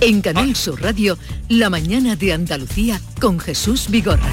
En Canal Sur Radio, La mañana de Andalucía con Jesús Vigorra.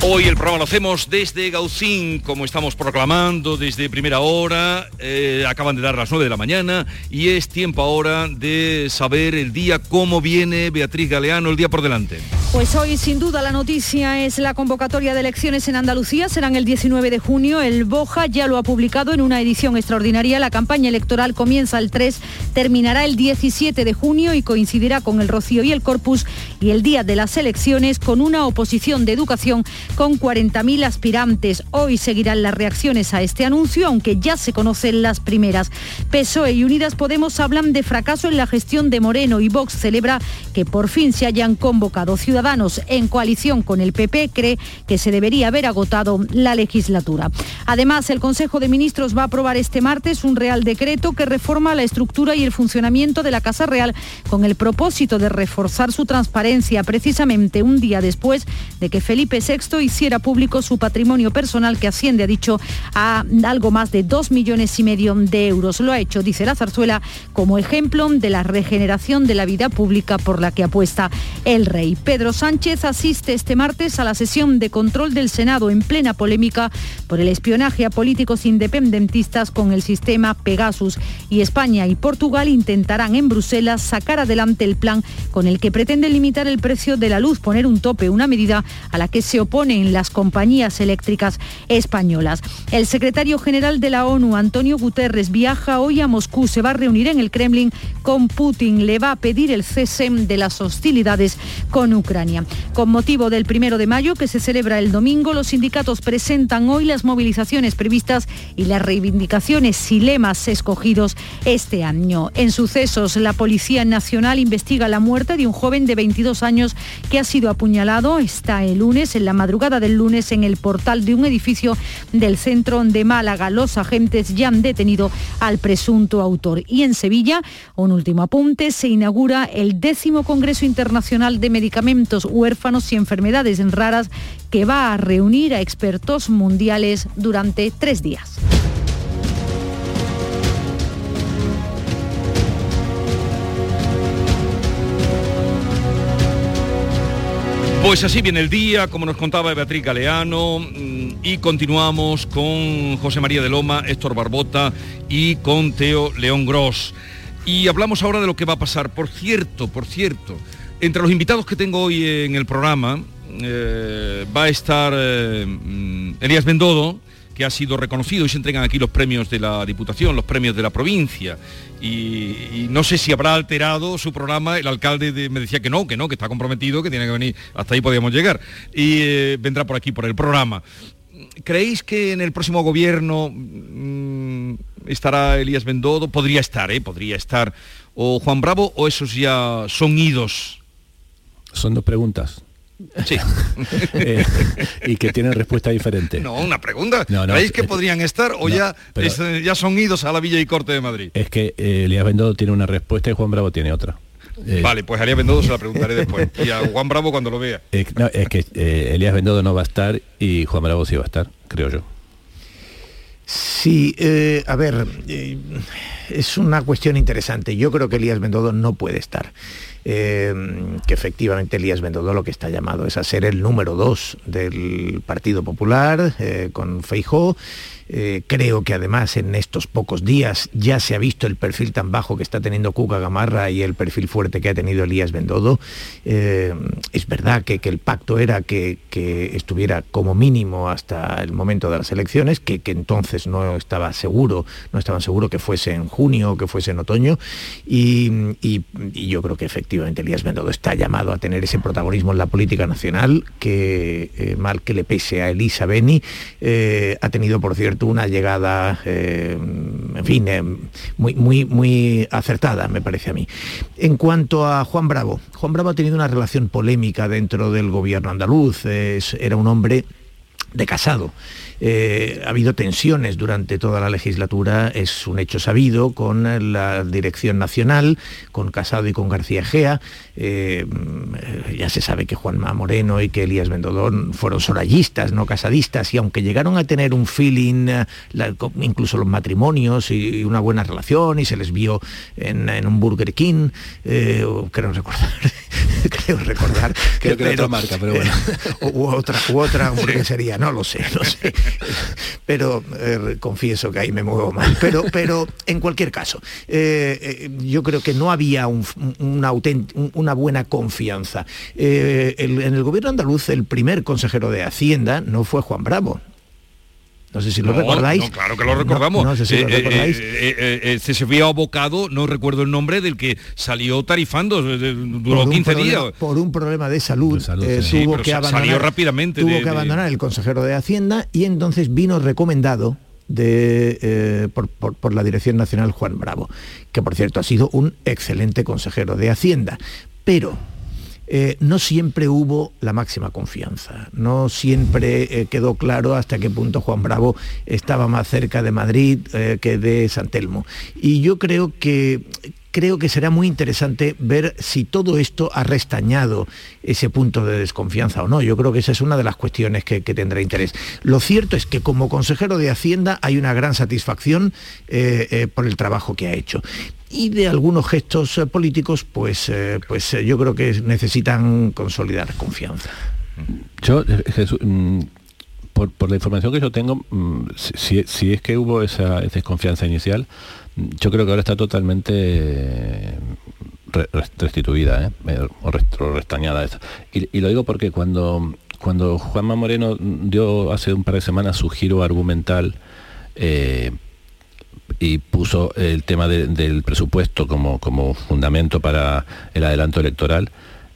Hoy el programa lo hacemos desde Gaucín, como estamos proclamando desde primera hora. Eh, acaban de dar las 9 de la mañana y es tiempo ahora de saber el día, cómo viene Beatriz Galeano, el día por delante. Pues hoy sin duda la noticia es la convocatoria de elecciones en Andalucía. Serán el 19 de junio. El Boja ya lo ha publicado en una edición extraordinaria. La campaña electoral comienza el 3, terminará el 17 de junio y coincidirá con el Rocío y el Corpus y el día de las elecciones con una oposición de educación con 40.000 aspirantes. Hoy seguirán las reacciones a este anuncio, aunque ya se conocen las primeras. PSOE y Unidas Podemos hablan de fracaso en la gestión de Moreno y Vox celebra que por fin se hayan convocado ciudadanos en coalición con el PP cree que se debería haber agotado la legislatura. Además, el Consejo de Ministros va a aprobar este martes un Real Decreto que reforma la estructura y el funcionamiento de la Casa Real con el propósito de reforzar su transparencia precisamente un día después de que Felipe VI hiciera público su patrimonio personal que asciende, ha dicho, a algo más de dos millones y medio de euros. Lo ha hecho, dice la zarzuela, como ejemplo de la regeneración de la vida pública por la que apuesta el rey. Pedro Sánchez asiste este martes a la sesión de control del Senado en plena polémica por el espionaje a políticos independentistas con el sistema Pegasus y España y Portugal intentarán en Bruselas sacar adelante el plan con el que pretende limitar el precio de la luz, poner un tope, una medida a la que se oponen las compañías eléctricas españolas. El secretario general de la ONU, Antonio Guterres, viaja hoy a Moscú, se va a reunir en el Kremlin con Putin, le va a pedir el cese de las hostilidades con Ucrania. Con motivo del primero de mayo, que se celebra el domingo, los sindicatos presentan hoy las movilizaciones previstas y las reivindicaciones y lemas escogidos este año. En sucesos, la Policía Nacional investiga la muerte de un joven de 22 años que ha sido apuñalado. Está el lunes, en la madrugada del lunes, en el portal de un edificio del centro de Málaga. Los agentes ya han detenido al presunto autor. Y en Sevilla, un último apunte, se inaugura el décimo Congreso Internacional de Medicamentos huérfanos y enfermedades raras que va a reunir a expertos mundiales durante tres días. Pues así viene el día, como nos contaba Beatriz Galeano, mm, y continuamos con José María de Loma, Héctor Barbota y con Teo León Gross. Y hablamos ahora de lo que va a pasar. Por cierto, por cierto, entre los invitados que tengo hoy en el programa eh, va a estar eh, mm, Elías Bendodo, que ha sido reconocido y se entregan aquí los premios de la Diputación, los premios de la provincia. Y, no sé si habrá alterado su programa, el alcalde me decía que no, que no, que está comprometido, que tiene que venir, hasta ahí podíamos llegar. Y eh, vendrá por aquí, por el programa. ¿Creéis que en el próximo gobierno mm, estará Elías Bendodo? Podría estar, ¿eh? Podría estar. O Juan Bravo, o esos ya son idos son dos preguntas. Sí. Eh, y que tienen respuesta diferente. No, una pregunta. No, que podrían estar o ya, ya son idos a la Villa y Corte de Madrid? Es que eh, Elías Bendodo tiene una respuesta y Juan Bravo tiene otra. Eh, vale, pues a Elías Bendodo se la preguntaré después. Y a Juan Bravo cuando lo vea. es que Elías Bendodo no va a estar y Juan Bravo sí va a estar, creo yo. Sí, a ver, es una cuestión interesante. Yo creo que Elías Bendodo no puede estar. Em, que efectivamente Elías Bendodo lo que está llamado es a ser el número dos del Partido Popular eh, con Feijó eh, creo que además en estos pocos días ya se ha visto el perfil tan bajo que está teniendo Cuca Gamarra y el perfil fuerte que ha tenido Elías Bendodo. Eh, es verdad que, el pacto era que, estuviera como mínimo hasta el momento de las elecciones, que, entonces no estaba seguro, no estaban seguros que fuese en junio o que fuese en otoño. Y, yo creo que efectivamente Elías Bendodo está llamado a tener ese protagonismo en la política nacional, que eh, mal que le pese a Elisa Beni, ha tenido, por cierto, una llegada, eh, en fin, eh, muy, muy, muy acertada, me parece a mí. En cuanto a Juan Bravo, Juan Bravo ha tenido una relación polémica dentro del gobierno andaluz, era un hombre de Casado. Eh, ha habido tensiones durante toda la legislatura, es un hecho sabido, con la dirección nacional, con Casado y con García Gea. Eh, ya se sabe que Juanma Moreno y que Elías Bendodón fueron sorayistas, no casadistas, y aunque llegaron a tener un feeling, eh, incluso los matrimonios y una buena relación, y se les vio en, un Burger King, creo recordar, creo recordar. Creo que, otra marca, pero bueno. u otra, u otra hamburguesería, no lo sé, no sé. pero eh, confieso que ahí me muevo mal. Pero, pero en cualquier caso, eh, eh, yo creo que no había una, una, buena confianza. en el gobierno andaluz, el primer consejero de Hacienda no fue Juan Bravo, no sé si lo recordáis. claro que lo recordamos. No, sé si lo recordáis. se vio abocado, no recuerdo el nombre, del que salió tarifando, duró 15 días. Por un problema de salud, tuvo que abandonar, salió rápidamente. Tuvo que abandonar el consejero de Hacienda y entonces vino recomendado de, por, por, la Dirección Nacional Juan Bravo, que por cierto ha sido un excelente consejero de Hacienda. Pero eh, no siempre hubo la máxima confianza, no siempre eh, quedó claro hasta qué punto Juan Bravo estaba más cerca de Madrid eh, que de San Telmo. Y yo creo que creo que será muy interesante ver si todo esto ha restañado ese punto de desconfianza o no. Yo creo que esa es una de las cuestiones que, tendrá interés. Lo cierto es que como consejero de Hacienda hay una gran satisfacción por el trabajo que ha hecho y de algunos gestos eh, políticos, pues, eh, pues eh, yo creo que necesitan consolidar confianza. Yo, mm, por, la información que yo tengo, mm, si, es que hubo esa, desconfianza inicial, yo creo que ahora está totalmente restituida o restañada esa. Y, lo digo porque cuando, cuando Juanma Moreno dio hace un par de semanas su giro argumental y puso el tema del presupuesto como, como fundamento para el adelanto electoral,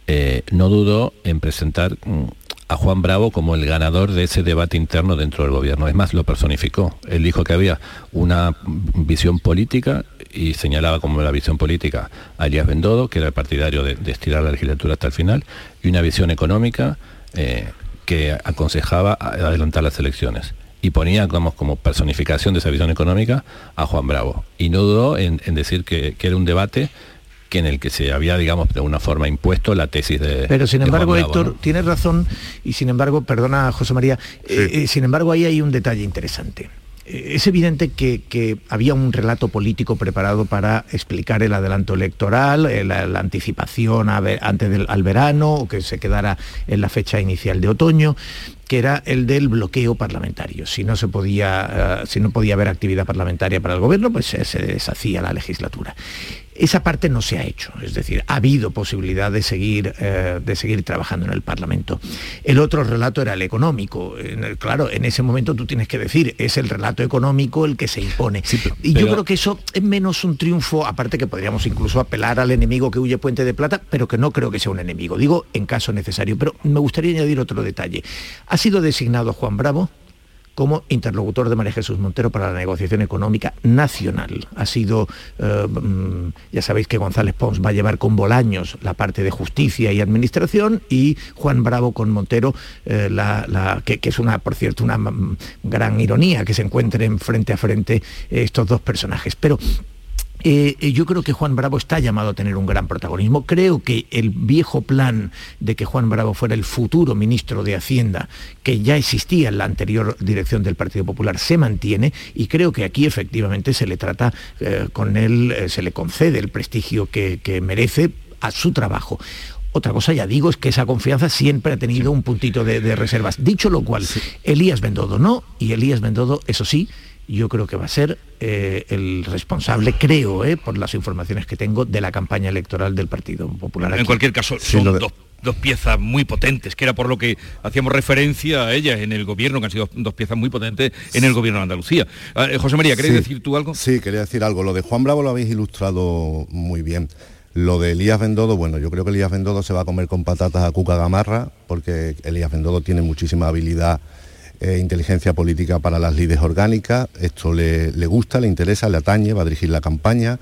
eh, no dudó en presentar mm, a Juan Bravo como el ganador de ese debate interno dentro del gobierno. Es más, lo personificó. Él dijo que había una visión política y señalaba como la visión política a Elías Bendodo, que era el partidario de, estirar la legislatura hasta el final, y una visión económica eh, que aconsejaba adelantar las elecciones y ponía como, como personificación de esa visión económica a Juan Bravo. Y no dudó en, decir que, era un debate que en el que se había, digamos, de una forma impuesto la tesis de... Pero sin embargo, Héctor, tienes razón, y sin embargo, perdona José María, eh, eh, sin embargo ahí hay un detalle interesante. Eh, es evidente que, había un relato político preparado para explicar el adelanto electoral, la, anticipación antes del al verano, o que se quedara en la fecha inicial de otoño, que era el del bloqueo parlamentario. Si no, se podía, si no podía haber actividad parlamentaria para el gobierno, pues se deshacía la legislatura. Esa parte no se ha hecho, es decir, ha habido posibilidad de seguir, eh, de seguir trabajando en el Parlamento. El otro relato era el económico. claro, en ese momento tú tienes que decir, es el relato económico el que se impone. y yo creo que eso es menos un triunfo, aparte que podríamos incluso apelar al enemigo que huye Puente de Plata, pero que no creo que sea un enemigo, digo en caso necesario. Pero me gustaría añadir otro detalle. Ha sido designado Juan Bravo como interlocutor de María Jesús Montero para la negociación económica nacional. Ha sido, eh, mm, ya sabéis que González Pons va a llevar con Bolaños la parte de justicia y administración y Juan Bravo con Montero, eh, que, es una, por cierto, una mm, gran ironía que se encuentren frente a frente estos dos personajes. Pero eh, eh, yo creo que Juan Bravo está llamado a tener un gran protagonismo. Creo que el viejo plan de que Juan Bravo fuera el futuro ministro de Hacienda, que ya existía en la anterior dirección del Partido Popular, se mantiene y creo que aquí efectivamente se le trata eh, con él, se le concede el prestigio que, merece a su trabajo. Otra cosa, ya digo, es que esa confianza siempre ha tenido un puntito de, reservas. Dicho lo cual, Elías Bendodo no, y Elías Bendodo, eso sí, yo creo que va a ser eh, el responsable, creo, eh, por las informaciones que tengo, de la campaña electoral del Partido Popular. En cualquier caso, son dos, piezas muy potentes, que era por lo que hacíamos referencia a ellas en el gobierno, que han sido dos piezas muy potentes en el gobierno de Andalucía. Ah, eh, José María, ¿queréis decir tú algo? Sí, quería decir algo. Lo de Juan Bravo lo habéis ilustrado muy bien. Lo de Elías Bendodo, bueno, yo creo que Elías Bendodo se va a comer con patatas a Cuca Gamarra, porque Elías Bendodo tiene muchísima habilidad inteligencia política para las lides orgánicas. Esto le, gusta, le interesa, le atañe, va a dirigir la campaña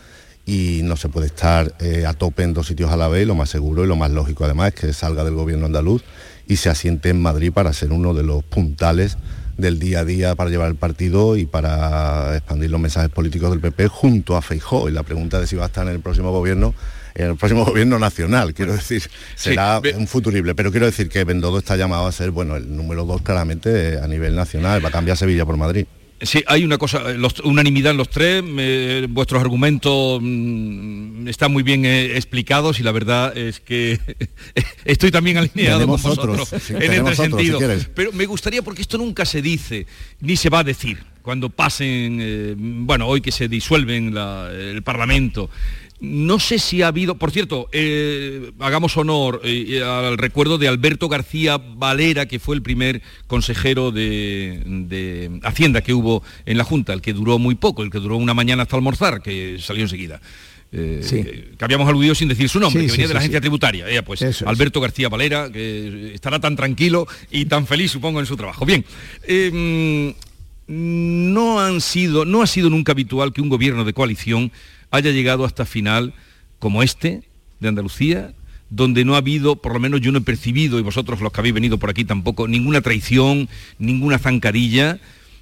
y no se puede estar eh, a tope en dos sitios a la vez. Lo más seguro y lo más lógico además es que salga del gobierno andaluz y se asiente en Madrid para ser uno de los puntales del día a día para llevar el partido y para expandir los mensajes políticos del PP junto a Feijó. Y la pregunta de si va a estar en el próximo gobierno en el próximo gobierno nacional, quiero decir, será un futurible, pero quiero decir que Bendodo está llamado a ser, bueno, el número dos claramente a nivel nacional, va a cambiar Sevilla por Madrid. Sí, hay una cosa, unanimidad en los tres, vuestros argumentos mm, están muy bien eh, explicados y la verdad es que estoy también alineado con vosotros en este sentido. Pero me gustaría, porque esto nunca se dice, ni se va a decir, cuando pasen, eh, bueno, hoy que se disuelven el Parlamento, no sé si ha habido, por cierto, eh, hagamos honor eh, al recuerdo de Alberto García Valera, que fue el primer consejero de, Hacienda que hubo en la Junta, el que duró muy poco, el que duró una mañana hasta almorzar, que salió enseguida. Eh, que habíamos aludido sin decir su nombre, que venía de la agencia tributaria. pues Alberto García Valera, que estará tan tranquilo y tan feliz, supongo, en su trabajo. Bien, em, no, han sido, no ha sido nunca habitual que un gobierno de coalición haya llegado hasta final como este de Andalucía, donde no ha habido, por lo menos yo no he percibido, y vosotros los que habéis venido por aquí tampoco, ninguna traición, ninguna zancadilla.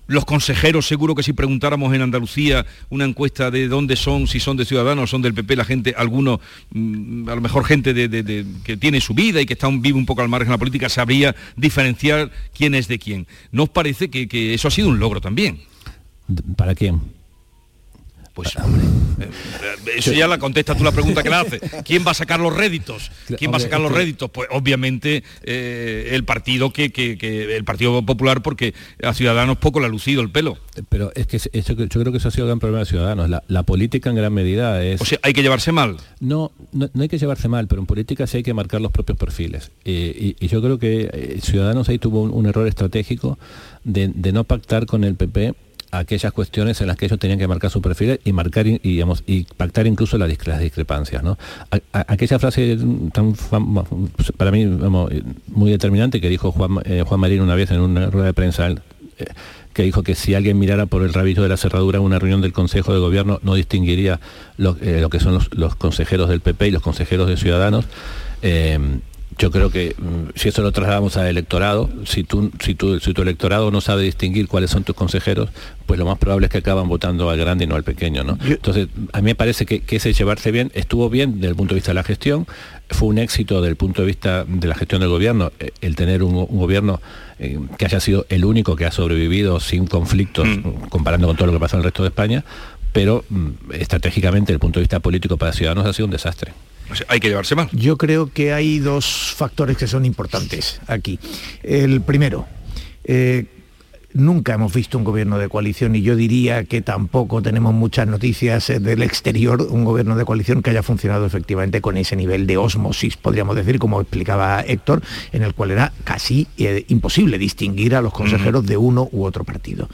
Los consejeros, seguro que si preguntáramos en Andalucía una encuesta de dónde son, si son de Ciudadanos son del PP, la gente, algunos, mm, a lo mejor gente de, que tiene su vida y que está un, vive un poco al margen de la política, sabría diferenciar quién es de quién. ¿No parece que eso ha sido un logro también? ¿Para quién? Pues hombre, eh, eso ya la contesta tú la pregunta que le hace. ¿Quién va a sacar los réditos? ¿Quién va a sacar los réditos? Pues obviamente eh, el partido que, el Partido Popular, porque a Ciudadanos poco le ha lucido el pelo. Pero es que yo creo que eso ha sido el gran problema de Ciudadanos. La, política en gran medida es. O sea, hay que llevarse mal. No, no, hay que llevarse mal, pero en política sí hay que marcar los propios perfiles. y, yo creo que Ciudadanos ahí tuvo un, error estratégico de, de no pactar con el PP aquellas cuestiones en las que ellos tenían que marcar su perfil y marcar y, digamos, y pactar incluso las, discrepancias. ¿no? aquella frase tan para mí muy determinante que dijo Juan, eh, Juan Marín una vez en una rueda de prensa, eh, que dijo que si alguien mirara por el rabillo de la cerradura una reunión del Consejo de Gobierno no distinguiría lo, eh, que son los, consejeros del PP y los consejeros de Ciudadanos yo creo que mm, si eso lo trasladamos al electorado, si, tú, si, tú, si tu electorado no sabe distinguir cuáles son tus consejeros, pues lo más probable es que acaban votando al grande y no al pequeño. ¿no? Entonces, a mí me parece que, ese llevarse bien estuvo bien desde el punto de vista de la gestión, fue un éxito desde el punto de vista de la gestión del gobierno, eh, el tener un, gobierno eh, que haya sido el único que ha sobrevivido sin conflictos, mm. comparando con todo lo que pasa en el resto de España, pero mm, estratégicamente, desde el punto de vista político para Ciudadanos, ha sido un desastre hay que llevarse mal. Yo creo que hay dos factores que son importantes aquí. El primero, eh, nunca hemos visto un gobierno de coalición y yo diría que tampoco tenemos muchas noticias eh, del exterior, un gobierno de coalición que haya funcionado efectivamente con ese nivel de osmosis, podríamos decir, como explicaba Héctor, en el cual era casi eh, imposible distinguir a los consejeros de uno u otro partido.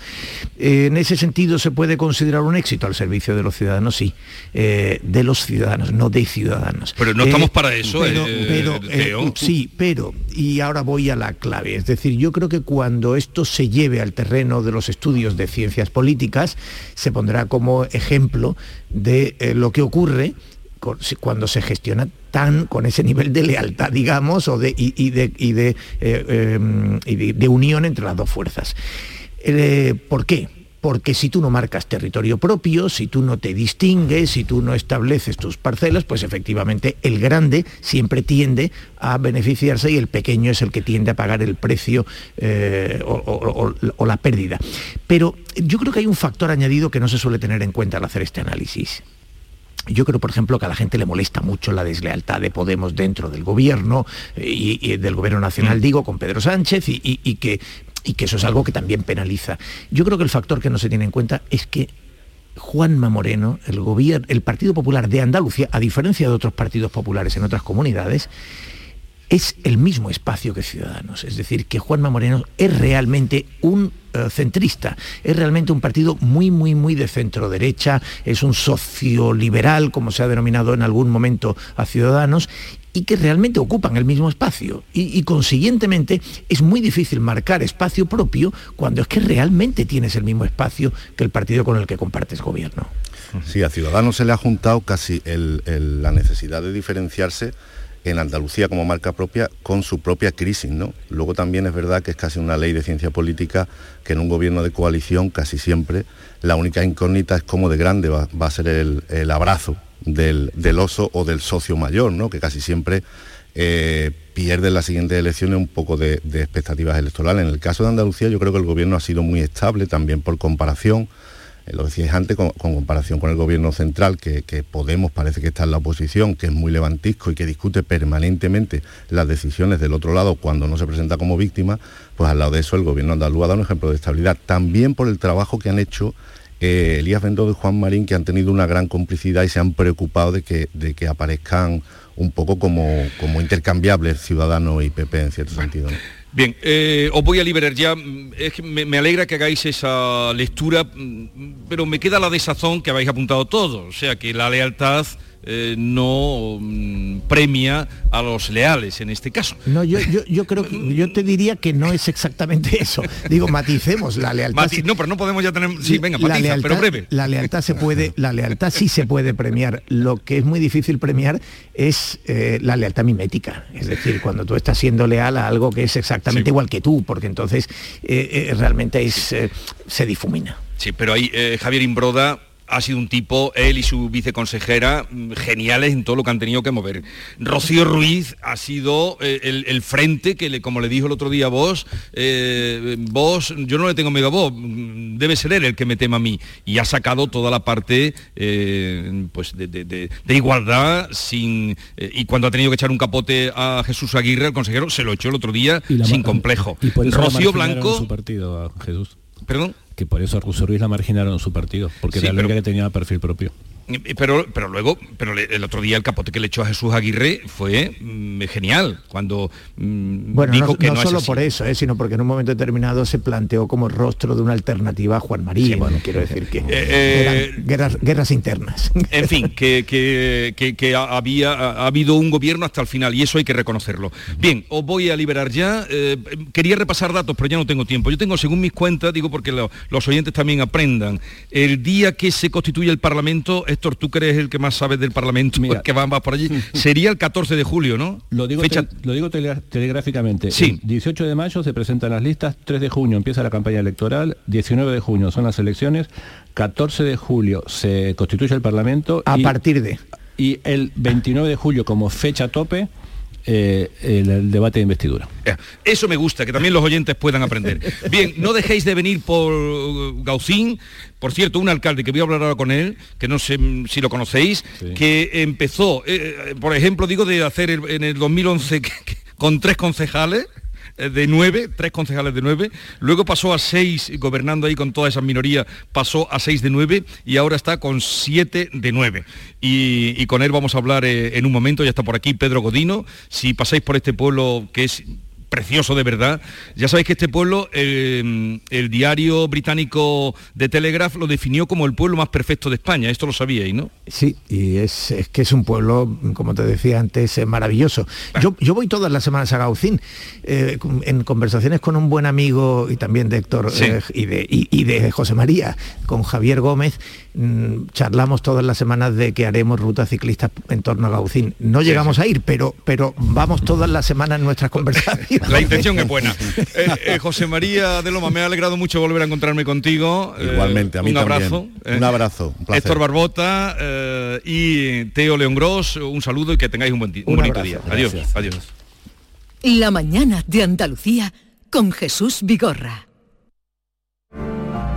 en ese sentido, ¿se puede considerar un éxito al servicio de los ciudadanos? Sí, eh, de los ciudadanos, no de ciudadanos. Pero no estamos para eso, pero, sí, pero, y ahora voy a la clave, es decir, yo creo que cuando esto se lleve al terreno de los estudios de ciencias políticas, se pondrá como ejemplo de eh, lo que ocurre cuando se gestiona tan con ese nivel de lealtad, digamos, o de, y, de, eh, em, de, unión entre las dos fuerzas. Eh, ¿Por qué? Porque si tú no marcas territorio propio, si tú no te distingues, si tú no estableces tus parcelas, pues efectivamente el grande siempre tiende a beneficiarse y el pequeño es el que tiende a pagar el precio eh, o, la pérdida. Pero yo creo que hay un factor añadido que no se suele tener en cuenta al hacer este análisis. Yo creo, por ejemplo, que a la gente le molesta mucho la deslealtad de Podemos dentro del gobierno y, del gobierno nacional, mm. digo, con Pedro Sánchez, y, que y que eso es algo que también penaliza. Yo creo que el factor que no se tiene en cuenta es que Juanma Moreno, el, gobierno, el Partido Popular de Andalucía, a diferencia de otros partidos populares en otras comunidades, es el mismo espacio que Ciudadanos. Es decir, que Juanma Moreno es realmente un eh, centrista, es realmente un partido muy, muy, muy de centro derecha, es un socio liberal, como se ha denominado en algún momento a Ciudadanos, y que realmente ocupan el mismo espacio. Y, consiguientemente es muy difícil marcar espacio propio cuando es que realmente tienes el mismo espacio que el partido con el que compartes gobierno. Sí, a Ciudadanos se le ha juntado casi la necesidad de diferenciarse en Andalucía como marca propia con su propia crisis. ¿no? Luego también es verdad que es casi una ley de ciencia política que en un gobierno de coalición casi siempre la única incógnita es cómo de grande va, a ser el, abrazo del, oso o del socio mayor, ¿no? que casi siempre eh, pierde en las siguientes elecciones un poco de, expectativas electorales. En el caso de Andalucía yo creo que el gobierno ha sido muy estable también por comparación eh, lo decíais antes, con, comparación con el gobierno central, que, Podemos parece que está en la oposición, que es muy levantisco y que discute permanentemente las decisiones del otro lado cuando no se presenta como víctima, pues al lado de eso el gobierno andaluz ha dado un ejemplo de estabilidad. También por el trabajo que han hecho eh, Elías Bendodo y Juan Marín, que han tenido una gran complicidad y se han preocupado de que, de que aparezcan un poco como, como intercambiables Ciudadanos y PP en cierto sentido. Bien, eh, os voy a liberar ya. Es que me, alegra que hagáis esa lectura, mm, pero me queda la desazón que habéis apuntado todos. O sea, que la lealtad eh, no mm, premia a los leales en este caso. No, yo, yo, creo que yo te diría que no es exactamente eso. Digo, maticemos la lealtad. no, pero no podemos ya tener. Sí, venga, matiza, pero breve. La lealtad se puede, la lealtad sí se puede premiar. Lo que es muy difícil premiar es eh, la lealtad mimética. Es decir, cuando tú estás siendo leal a algo que es exactamente igual que tú, porque entonces eh, realmente es, se difumina. Sí, pero ahí Javier Imbroda ha sido un tipo, él y su viceconsejera, mm, geniales en todo lo que han tenido que mover. Rocío Ruiz ha sido eh, el, frente que, le, como le dijo el otro día vos, eh, vos, yo no le tengo miedo a vos, mm, debe ser él el que me tema a mí. Y ha sacado toda la parte eh, pues de, igualdad sin, y cuando ha tenido que echar un capote a Jesús Aguirre, el consejero, se lo echó el otro día sin complejo. Rocío Blanco... Su partido a Jesús. ¿Perdón? Que por eso a Russo Ruiz la marginaron en su partido, porque era la única que tenía perfil propio. Pero, pero luego, pero el otro día el capote que le echó a Jesús Aguirre fue mm, genial, cuando mm, bueno, dijo no, que no, solo por eso, eh, sino porque en un momento determinado se planteó como rostro de una alternativa a Juan María. bueno, quiero decir que eh, eran guerras, internas. En fin, que, que, había ha habido un gobierno hasta el final y eso hay que reconocerlo. Bien, os voy a liberar ya. Eh, quería repasar datos, pero ya no tengo tiempo. Yo tengo, según mis cuentas, digo porque los oyentes también aprendan, el día que se constituye el Parlamento Héctor, tú crees el que más sabes del Parlamento, que va por allí, sería el 14 de julio, ¿no? Lo digo, lo digo telegráficamente. Sí. 18 de mayo se presentan las listas, 3 de junio empieza la campaña electoral, 19 de junio son las elecciones, 14 de julio se constituye el Parlamento. A partir de... Y el 29 de julio como fecha tope eh, el, debate de investidura. Eso me gusta, que también los oyentes puedan aprender. Bien, no dejéis de venir por Gaucín, por cierto, un alcalde que voy a hablar ahora con él, que no sé si lo conocéis, que empezó, eh, por ejemplo, digo, de hacer en el 2011 con tres concejales, de nueve, tres concejales de nueve, luego pasó a seis, gobernando ahí con toda esa minoría, pasó a seis de nueve y ahora está con siete de nueve. Y, con él vamos a hablar eh, en un momento, ya está por aquí Pedro Godino, si pasáis por este pueblo que es precioso de verdad. Ya sabéis que este pueblo, eh, el diario británico de Telegraph lo definió como el pueblo más perfecto de España. Esto lo sabíais, ¿no? Sí, y es, que es un pueblo, como te decía antes, eh, maravilloso. Yo, yo, voy todas las semanas a Gaucín, eh, en conversaciones con un buen amigo y también de Héctor y, de, y de José María, con Javier Gómez charlamos todas las semanas de que haremos rutas ciclistas en torno a Gaucín. No llegamos a ir, pero, pero vamos todas las semanas en nuestras conversaciones. La intención es buena. Eh, eh, José María de Loma, me ha alegrado mucho volver a encontrarme contigo. Eh, Igualmente, a mí un abrazo. un abrazo. Un Héctor Barbota y Teo León Gross, un saludo y que tengáis un, buen un, bonito día. Adiós. Adiós. La mañana de Andalucía con Jesús Vigorra.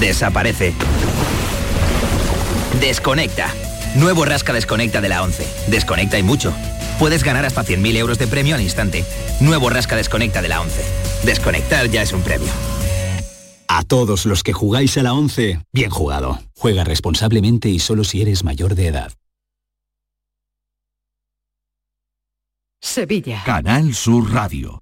Desaparece. Desconecta. Nuevo Rasca Desconecta de la 11. Desconecta y mucho. Puedes ganar hasta 100.000 euros de premio al instante. Nuevo Rasca Desconecta de la 11. Desconectar ya es un premio. A todos los que jugáis a la 11, bien jugado. Juega responsablemente y solo si eres mayor de edad. Sevilla. Canal Sur Radio.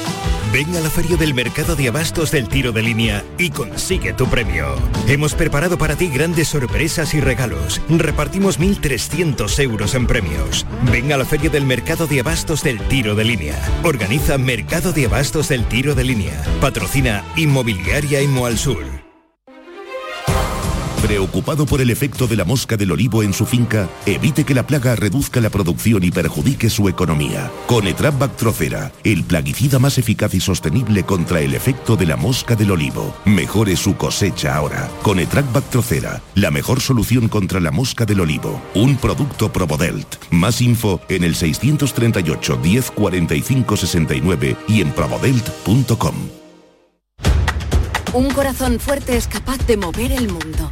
Ven a la feria del mercado de abastos del tiro de línea y consigue tu premio. Hemos preparado para ti grandes sorpresas y regalos. Repartimos 1.300 euros en premios. Ven a la feria del mercado de abastos del tiro de línea. Organiza Mercado de Abastos del Tiro de Línea. Patrocina Inmobiliaria Imo Sur. Preocupado por el efecto de la mosca del olivo en su finca, evite que la plaga reduzca la producción y perjudique su economía. Con Etrap Bactrocera, el plaguicida más eficaz y sostenible contra el efecto de la mosca del olivo. Mejore su cosecha ahora. Con Etrap Bactrocera, la mejor solución contra la mosca del olivo. Un producto Probodelt. Más info en el 638 10 45 69 y en probodelt.com. Un corazón fuerte es capaz de mover el mundo.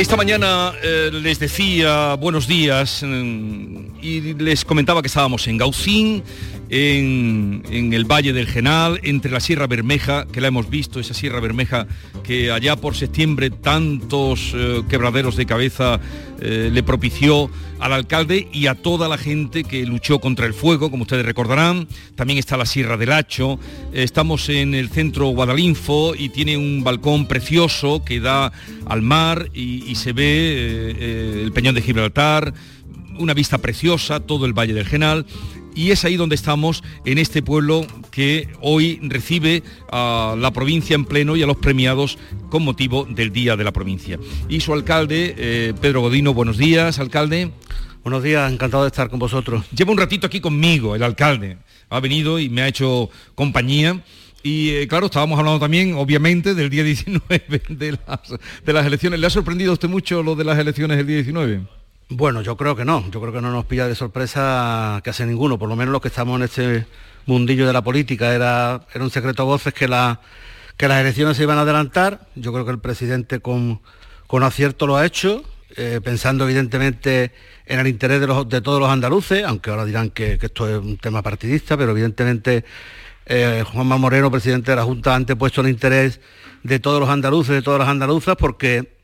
Esta mañana eh, les decía buenos días mm, y les comentaba que estábamos en Gaucín, en, el Valle del Genal, entre la Sierra Bermeja, que la hemos visto, esa Sierra Bermeja que allá por septiembre tantos eh, quebraderos de cabeza eh, le propició al alcalde y a toda la gente que luchó contra el fuego, como ustedes recordarán. También está la Sierra del Hacho. Estamos en el centro Guadalinfo y tiene un balcón precioso que da al mar y, se ve eh, el Peñón de Gibraltar, una vista preciosa, todo el Valle del Genal y es ahí donde estamos en este pueblo que hoy recibe a la provincia en pleno y a los premiados con motivo del Día de la Provincia. Y su alcalde, eh, Pedro Godino, buenos días, alcalde. Buenos días, encantado de estar con vosotros. Lleva un ratito aquí conmigo, el alcalde. Ha venido y me ha hecho compañía. Y eh, claro, estábamos hablando también, obviamente, del día 19 de las, de las elecciones. ¿Le ha sorprendido a usted mucho lo de las elecciones del día 19? Bueno, yo creo que no, yo creo que no nos pilla de sorpresa casi ninguno, por lo menos los que estamos en este mundillo de la política, era, era un secreto a voces que, la, que las elecciones se iban a adelantar, yo creo que el presidente con, con acierto lo ha hecho, eh, pensando evidentemente en el interés de, todos los andaluces, aunque ahora dirán que, que esto es un tema partidista, pero evidentemente eh, Juanma Moreno, presidente de la Junta, ha antepuesto el interés de todos los andaluces, de todas las andaluzas, porque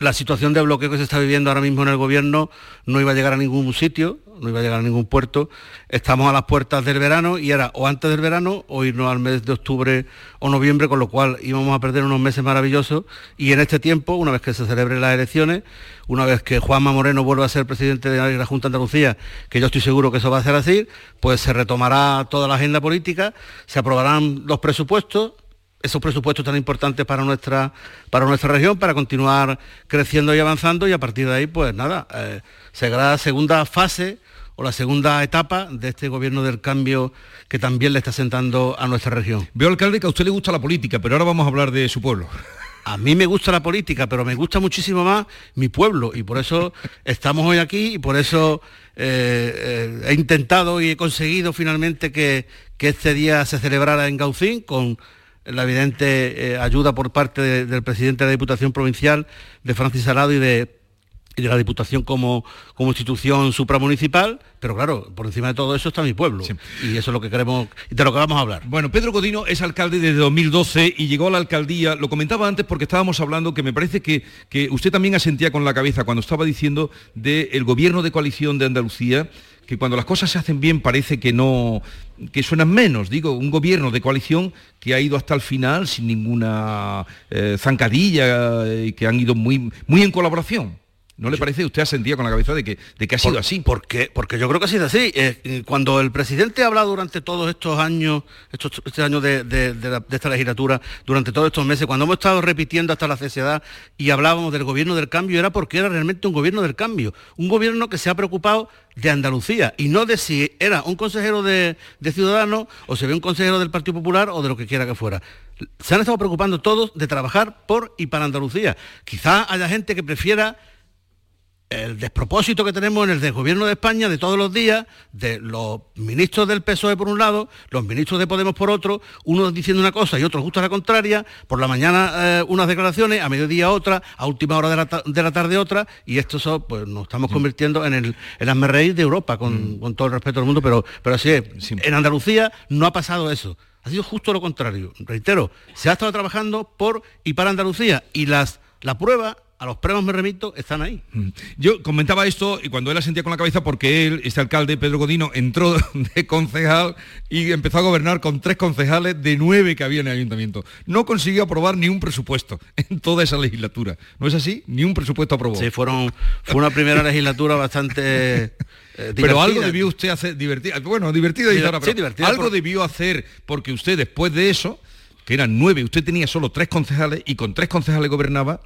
la situación de bloqueo que se está viviendo ahora mismo en el gobierno no iba a llegar a ningún sitio, no iba a llegar a ningún puerto. Estamos a las puertas del verano y era o antes del verano o irnos al mes de octubre o noviembre, con lo cual íbamos a perder unos meses maravillosos. Y en este tiempo, una vez que se celebren las elecciones, una vez que Juanma Moreno vuelva a ser presidente de la Junta de Andalucía, que yo estoy seguro que eso va a ser así, pues se retomará toda la agenda política, se aprobarán los presupuestos, esos presupuestos tan importantes para nuestra, para nuestra región, para continuar creciendo y avanzando y a partir de ahí, pues nada, eh, será segunda fase o la segunda etapa de este gobierno del cambio que también le está sentando a nuestra región. Veo, alcalde, que a usted le gusta la política, pero ahora vamos a hablar de su pueblo. A mí me gusta la política, pero me gusta muchísimo más mi pueblo y por eso estamos hoy aquí y por eso eh, eh, he intentado y he conseguido finalmente que, este día se celebrara en Gaucín con la evidente eh, ayuda por parte del presidente de la Diputación Provincial, de Francis Salado y de y de la Diputación como, como institución supramunicipal, pero claro, por encima de todo eso está mi pueblo. Y eso es lo que queremos, y de lo que vamos a hablar. Bueno, Pedro Godino es alcalde desde 2012 y llegó a la alcaldía, lo comentaba antes porque estábamos hablando que me parece que, que usted también asentía con la cabeza cuando estaba diciendo del gobierno de coalición de Andalucía, que cuando las cosas se hacen bien parece que no que suenan menos, digo, un gobierno de coalición que ha ido hasta el final sin ninguna eh, zancadilla y eh, que han ido muy, muy en colaboración. ¿No le parece? Usted ha sentido con la cabeza de que, de que ha sido así. Porque, porque yo creo que ha sido así. Eh, cuando el presidente ha hablado durante todos estos años, estos, este año de, esta legislatura, durante todos estos meses, cuando hemos estado repitiendo hasta la cesiedad y hablábamos del gobierno del cambio, era porque era realmente un gobierno del cambio. Un gobierno que se ha preocupado de Andalucía y no de si era un consejero de, de Ciudadanos o se ve un consejero del Partido Popular o de lo que quiera que fuera. Se han estado preocupando todos de trabajar por y para Andalucía. Quizá haya gente que prefiera el despropósito que tenemos en el gobierno de España de todos los días, de los ministros del PSOE por un lado, los ministros de Podemos por otro, unos diciendo una cosa y otros justo a la contraria, por la mañana eh, unas declaraciones, a mediodía otra, a última hora de la, tarde otra, y esto pues nos estamos mm. convirtiendo en el, el de Europa, mm. con, todo el respeto del mundo, pero, pero así es. En Andalucía no ha pasado eso. Ha sido justo lo contrario. Reitero, se ha estado trabajando por y para Andalucía y las, la prueba a los pruebas me remito, están ahí. Mm. Yo comentaba esto y cuando él asentía con la cabeza porque él, este alcalde, Pedro Godino, entró de concejal y empezó a gobernar con tres concejales de nueve que había en el ayuntamiento. No consiguió aprobar ni un presupuesto en toda esa legislatura. ¿No es así? Ni un presupuesto aprobó. Sí, fueron, fue una primera legislatura bastante... Eh, pero algo debió usted hacer divertido. Bueno, divertido y algo debió hacer porque usted después de eso, que eran nueve, usted tenía solo tres concejales y con tres concejales gobernaba,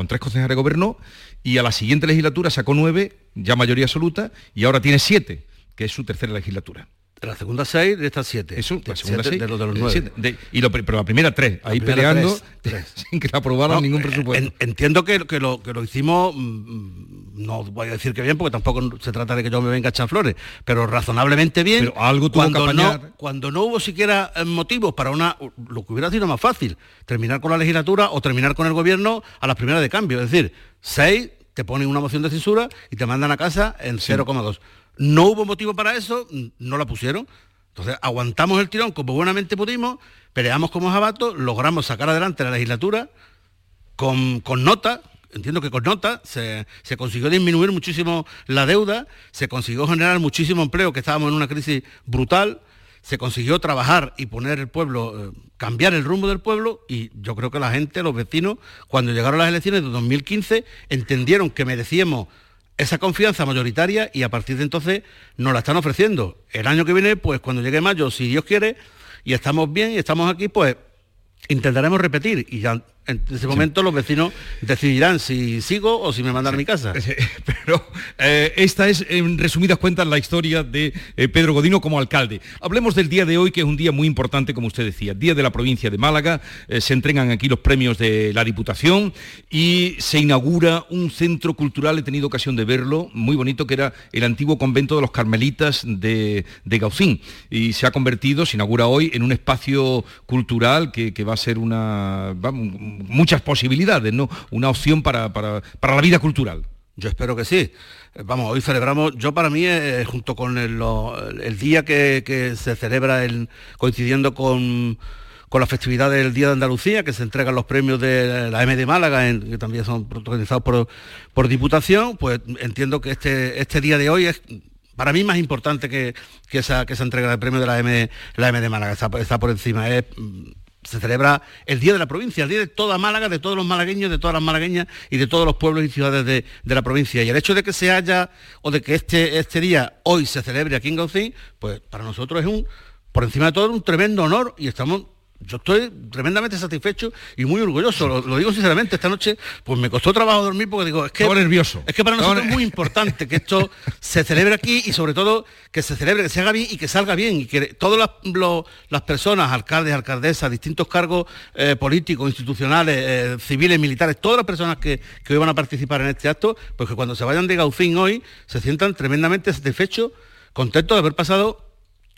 con tres concejales gobernó y a la siguiente legislatura sacó nueve, ya mayoría absoluta, y ahora tiene siete, que es su tercera legislatura. La segunda seis, de estas siete. Eso, la segunda seis. De, los, de los nueve. y lo, pero la primera tres, ahí peleando sin que la aprobaran ningún presupuesto. entiendo que, que, lo, que lo hicimos, mm, no voy a decir que bien, porque tampoco se trata de que yo me venga a echar flores, pero razonablemente bien. Pero algo tuvo cuando que no, cuando no hubo siquiera eh, motivos para una, lo que hubiera sido más fácil, terminar con la legislatura o terminar con el gobierno a las primeras de cambio. Es decir, seis, te ponen una moción de censura y te mandan a casa en 0,2. No hubo motivo para eso, no la pusieron. Entonces aguantamos el tirón como buenamente pudimos, peleamos como jabatos, logramos sacar adelante la legislatura con, nota, entiendo que con nota se, consiguió disminuir muchísimo la deuda, se consiguió generar muchísimo empleo, que estábamos en una crisis brutal, se consiguió trabajar y poner el pueblo, eh, cambiar el rumbo del pueblo y yo creo que la gente, los vecinos, cuando llegaron las elecciones de 2015, entendieron que merecíamos esa confianza mayoritaria y a partir de entonces nos la están ofreciendo. El año que viene, pues cuando llegue mayo, si Dios quiere, y estamos bien y estamos aquí, pues intentaremos repetir y ya en ese momento los vecinos decidirán si sigo o si me mandan a mi casa. Pero eh, esta es, en resumidas cuentas, la historia de eh, Pedro Godino como alcalde. Hablemos del día de hoy, que es un día muy importante, como usted decía, Día de la provincia de Málaga. Eh, se entregan aquí los premios de la Diputación y se inaugura un centro cultural, he tenido ocasión de verlo, muy bonito, que era el antiguo convento de los Carmelitas de, de Gaucín. Y se ha convertido, se inaugura hoy, en un espacio cultural que, va a ser una muchas posibilidades, ¿no? Una opción para, la vida cultural. Yo espero que sí. Vamos, hoy celebramos, yo para mí, eh, junto con el, día que, se celebra el, coincidiendo con, con la festividad del Día de Andalucía, que se entregan los premios de la M de Málaga, que también son protagonizados por, por Diputación, pues entiendo que este, este día de hoy es para mí más importante que, esa, que esa entrega de premio de la M, la M de Málaga, está, está por encima. Es se celebra el Día de la Provincia, el Día de toda Málaga, de todos los malagueños, de todas las malagueñas y de todos los pueblos y ciudades de, la provincia. Y el hecho de que se haya, o de que este, este día hoy se celebre aquí en Gaucín, pues para nosotros es un, por encima de todo, un tremendo honor y estamos yo estoy tremendamente satisfecho y muy orgulloso. Lo, digo sinceramente, esta noche pues me costó trabajo dormir porque digo, es que... nervioso. Es que para nosotros es muy importante que esto se celebre aquí y sobre todo que se celebre, que se haga bien y que salga bien y que todas las, personas, alcaldes, alcaldesas, distintos cargos eh, políticos, institucionales, eh, civiles, militares, todas las personas que, que hoy van a participar en este acto, pues que cuando se vayan de Gaucín hoy se sientan tremendamente satisfechos, contentos de haber pasado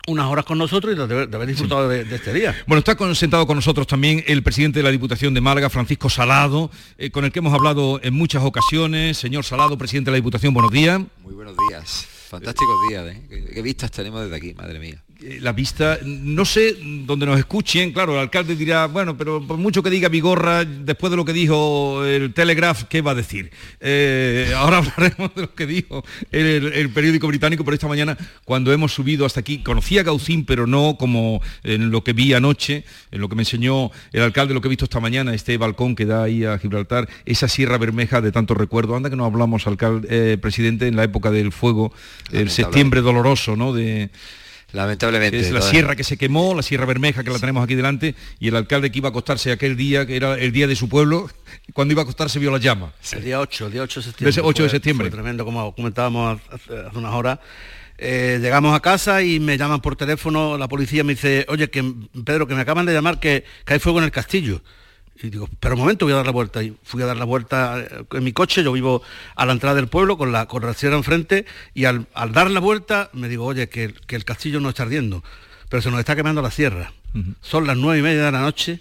unas horas con nosotros y de haber, disfrutado de, este día. Bueno, está sentado con nosotros también el presidente de la Diputación de Málaga, Francisco Salado, eh, con el que hemos hablado en muchas ocasiones. Señor Salado, presidente de la Diputación, buenos días. Muy buenos días. Fantásticos días, ¿eh? qué vistas tenemos desde aquí, madre mía. Eh, la vista, no sé dónde nos escuchen, claro, el alcalde dirá, bueno, pero por mucho que diga Vigorra, después de lo que dijo el Telegraph, ¿qué va a decir? Eh, ahora hablaremos de lo que dijo el, periódico británico, pero esta mañana, cuando hemos subido hasta aquí, conocía a Gaucín, pero no como en lo que vi anoche, en lo que me enseñó el alcalde, lo que he visto esta mañana, este balcón que da ahí a Gibraltar, esa Sierra Bermeja de tanto recuerdo. Anda que no hablamos, alcalde, eh, presidente, en la época del fuego, el septiembre doloroso, ¿no? De, Lamentablemente. Es la sierra que se quemó, la Sierra Bermeja que la tenemos aquí delante, y el alcalde que iba a acostarse aquel día, que era el día de su pueblo, cuando iba a acostarse vio la llama. El día 8, el día 8 de septiembre. 8 de septiembre. tremendo, como comentábamos hace, unas horas. Eh, llegamos a casa y me llaman por teléfono, la policía me dice, oye, que Pedro, que me acaban de llamar que, que hay fuego en el castillo. Y digo, pero un momento, voy a dar la vuelta. Y fui a dar la vuelta eh, en mi coche, yo vivo a la entrada del pueblo con la, sierra enfrente, y al, dar la vuelta me digo, oye, que, el castillo no está ardiendo, pero se nos está quemando la sierra. Son las nueve y media de la noche,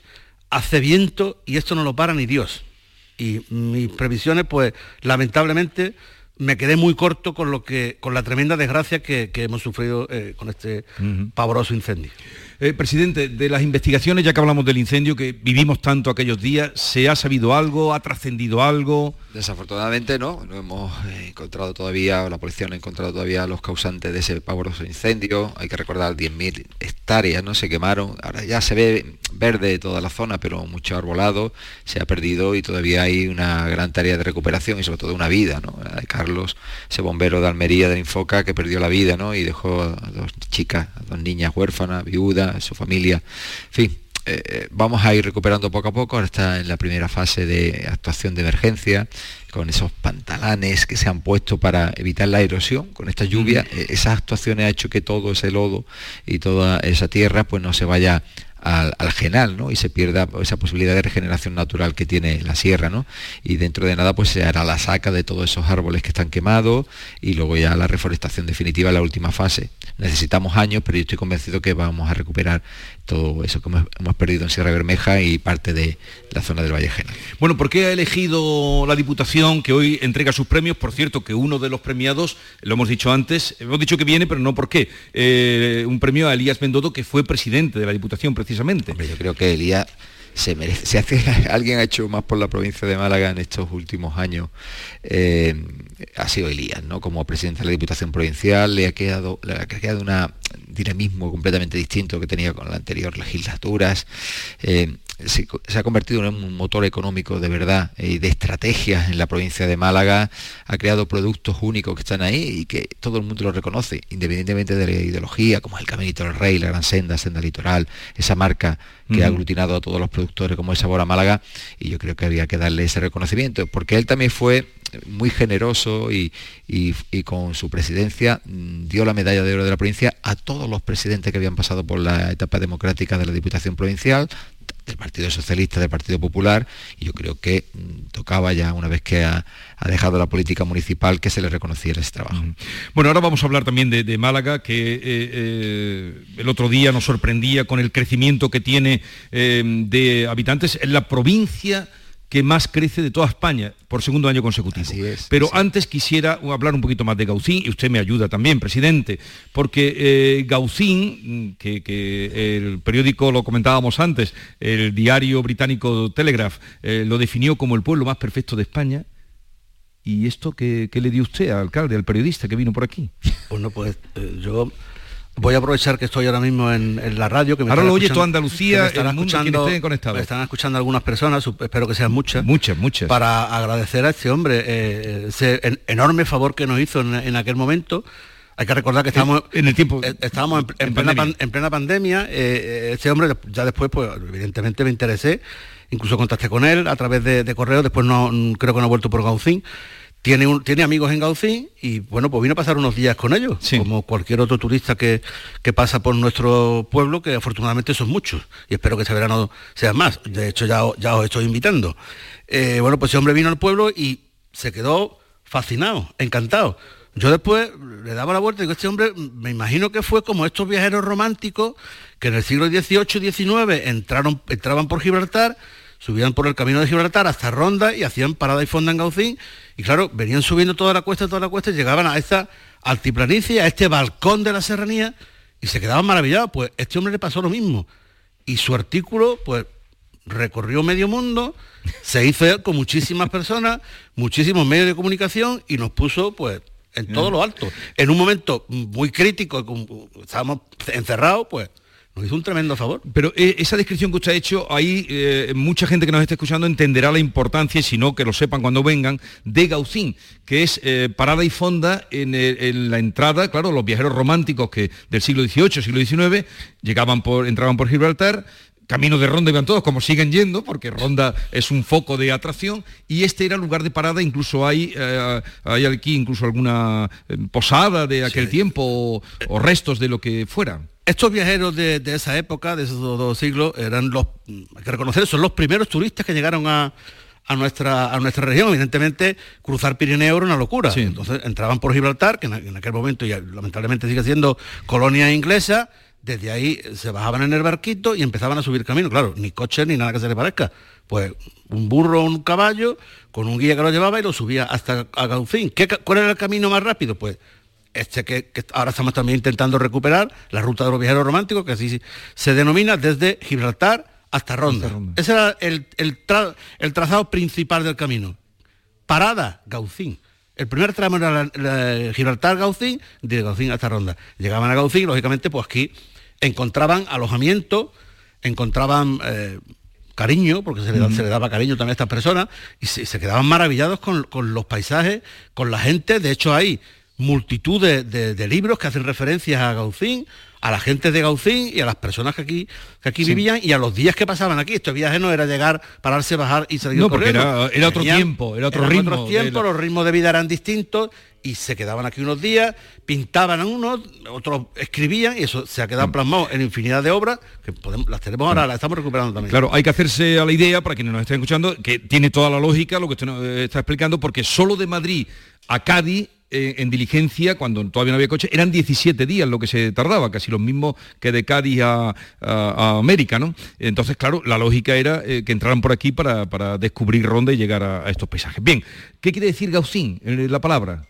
hace viento y esto no lo para ni Dios. Y mis previsiones, pues lamentablemente me quedé muy corto con lo que con la tremenda desgracia que, hemos sufrido eh, con este pavoroso incendio. Eh, presidente, de las investigaciones, ya que hablamos del incendio, que vivimos tanto aquellos días, ¿se ha sabido algo? ¿Ha trascendido algo? Desafortunadamente no, no hemos eh, encontrado todavía, la policía no ha encontrado todavía los causantes de ese pavoroso incendio. Hay que recordar 10.000 hectáreas, ¿no? Se quemaron. Ahora ya se ve verde toda la zona, pero mucho arbolado se ha perdido y todavía hay una gran tarea de recuperación y sobre todo una vida, ¿no? de Carlos, ese bombero de Almería, de Infoca, que perdió la vida, ¿no? Y dejó a dos chicas, a dos niñas huérfanas, viudas su familia. En fin, eh, eh, vamos a ir recuperando poco a poco, ahora está en la primera fase de actuación de emergencia, con esos pantalanes que se han puesto para evitar la erosión, con esta lluvia, eh, esas actuaciones ha hecho que todo ese lodo y toda esa tierra pues no se vaya al, genal ¿no? y se pierda esa posibilidad de regeneración natural que tiene la sierra ¿no? y dentro de nada pues se hará la saca de todos esos árboles que están quemados y luego ya la reforestación definitiva la última fase necesitamos años pero yo estoy convencido que vamos a recuperar todo eso que hemos, perdido en Sierra Bermeja y parte de la zona del Valle Genal. Bueno, ¿por qué ha elegido la Diputación que hoy entrega sus premios? Por cierto, que uno de los premiados, lo hemos dicho antes, hemos dicho que viene, pero no por qué. Eh, un premio a Elías Mendodo, que fue presidente de la Diputación precisamente. yo creo que Elías se hace, alguien ha hecho más por la provincia de Málaga en estos últimos años, eh, ha sido Elías, ¿no? Como presidente de la Diputación Provincial, le ha quedado, le ha un dinamismo completamente distinto que tenía con las anteriores legislaturas. Eh, se, ha convertido en un motor económico de verdad y de estrategias en la provincia de Málaga, ha creado productos únicos que están ahí y que todo el mundo lo reconoce, independientemente de la ideología, como el Caminito del Rey, la Gran Senda, Senda Litoral, esa marca que ha aglutinado a todos los productores como es Sabor a Málaga, y yo creo que había que darle ese reconocimiento, porque él también fue muy generoso y, y, con su presidencia mm, dio la medalla de oro de la provincia a todos los presidentes que habían pasado por la etapa democrática de la Diputación Provincial, del Partido Socialista, del Partido Popular, y yo creo que mm, tocaba ya, una vez que ha, dejado la política municipal, que se le reconociera ese trabajo. Bueno, ahora vamos a hablar también de, Málaga, que eh, eh, el otro día nos sorprendía con el crecimiento que tiene eh, de habitantes en la provincia que más crece de toda España por segundo año consecutivo. Pero antes quisiera hablar un poquito más de Gaucín, y usted me ayuda también, presidente, porque eh, Gaucín, que, el periódico lo comentábamos antes, el diario británico Telegraph, eh, lo definió como el pueblo más perfecto de España, ¿Y esto qué, le dio usted al alcalde, al periodista que vino por aquí? Bueno, pues eh, yo Voy a aprovechar que estoy ahora mismo en, la radio. Que me ahora lo oye toda Andalucía, el mundo conectado. Me están escuchando algunas personas, espero que sean muchas. Muchas, muchas. Para agradecer a este hombre eh, ese enorme favor que nos hizo en, aquel momento, Hay que recordar que estábamos en el tiempo eh, estábamos en, plena, pandemia. en plena pandemia. Eh, este hombre ya después, pues evidentemente me interesé, incluso contacté con él a través de, correo. Después no creo que no ha vuelto por Gaucín. Tiene, un, tiene amigos en Gaucín y bueno, pues vino a pasar unos días con ellos, como cualquier otro turista que, que, pasa por nuestro pueblo, que afortunadamente son muchos, y espero que este verano sean más. De hecho, ya, ya os estoy invitando. bueno, pues ese hombre vino al pueblo y se quedó fascinado, encantado. Yo después le daba la vuelta y digo, este hombre me imagino que fue como estos viajeros románticos que en el siglo XVIII y XIX entraron, entraban por Gibraltar, subían por el camino de Gibraltar hasta Ronda y hacían parada y fonda en Gaucín. Y claro, venían subiendo toda la cuesta, toda la cuesta y llegaban a esta altiplanicie, a este balcón de la serranía y se quedaban maravillados. Pues este hombre le pasó lo mismo. Y su artículo, pues recorrió medio mundo, se hizo con muchísimas personas, muchísimos medios de comunicación y nos puso pues en todo lo alto. En un momento muy crítico, estábamos encerrados, pues nos hizo un tremendo favor. Pero eh, esa descripción que usted ha hecho, ahí eh, mucha gente que nos está escuchando entenderá la importancia, y si no, que lo sepan cuando vengan, de Gaucín, que es eh, parada y fonda en, en, la entrada, claro, los viajeros románticos que del siglo XVIII, siglo XIX, llegaban por, entraban por Gibraltar, camino de Ronda iban todos, como siguen yendo, porque Ronda es un foco de atracción, y este era el lugar de parada, incluso hay, eh, hay aquí incluso alguna posada de aquel tiempo o, restos de lo que fuera. Estos viajeros de, esa época, de esos dos siglos, eran los, hay que reconocer, son los primeros turistas que llegaron a, nuestra, a nuestra región. Evidentemente, cruzar Pirineo era una locura. Entonces entraban por Gibraltar, que en, aquel momento ya lamentablemente sigue siendo colonia inglesa, desde ahí se bajaban en el barquito y empezaban a subir camino. Claro, ni coche ni nada que se le parezca. Pues un burro o un caballo con un guía que lo llevaba y lo subía hasta a Gaucín. ¿Qué, ¿Cuál era el camino más rápido? Pues este que, ahora estamos también intentando recuperar, la ruta de los viajeros románticos, que así se denomina desde Gibraltar hasta Ronda. Ese era el, el, trazado principal del camino. Parada, Gaucín. El primer tramo era Gibraltar-Gaucín, de Gaucín hasta Ronda. Llegaban a Gaucín, lógicamente, pues aquí encontraban alojamiento, encontraban eh, cariño, porque se le, daba cariño también a estas personas, y se, quedaban maravillados con, los paisajes, con la gente. De hecho, hay multitud de, libros que hacen referencias a Gaucín, a la gente de Gaucín y a las personas que aquí, que aquí vivían y a los días que pasaban aquí. Este viaje no era llegar, pararse, bajar y salir no, porque era, otro tiempo, era otro ritmo. Otros tiempos, los ritmos de vida eran distintos y se quedaban aquí unos días, pintaban a unos, otros escribían y eso se ha quedado mm. plasmado en infinidad de obras que podemos, las tenemos ahora, mm. las estamos recuperando también. Claro, hay que hacerse a la idea, para quienes nos estén escuchando, que tiene toda la lógica lo que usted nos está explicando, porque solo de Madrid a Cádiz eh, en diligencia, cuando todavía no había coche, eran 17 días lo que se tardaba, casi lo mismo que de Cádiz a, América, ¿no? Entonces, claro, la lógica era eh, que entraran por aquí para, descubrir Ronda y llegar a, estos paisajes. Bien, ¿qué quiere decir Gaucín, eh, la palabra?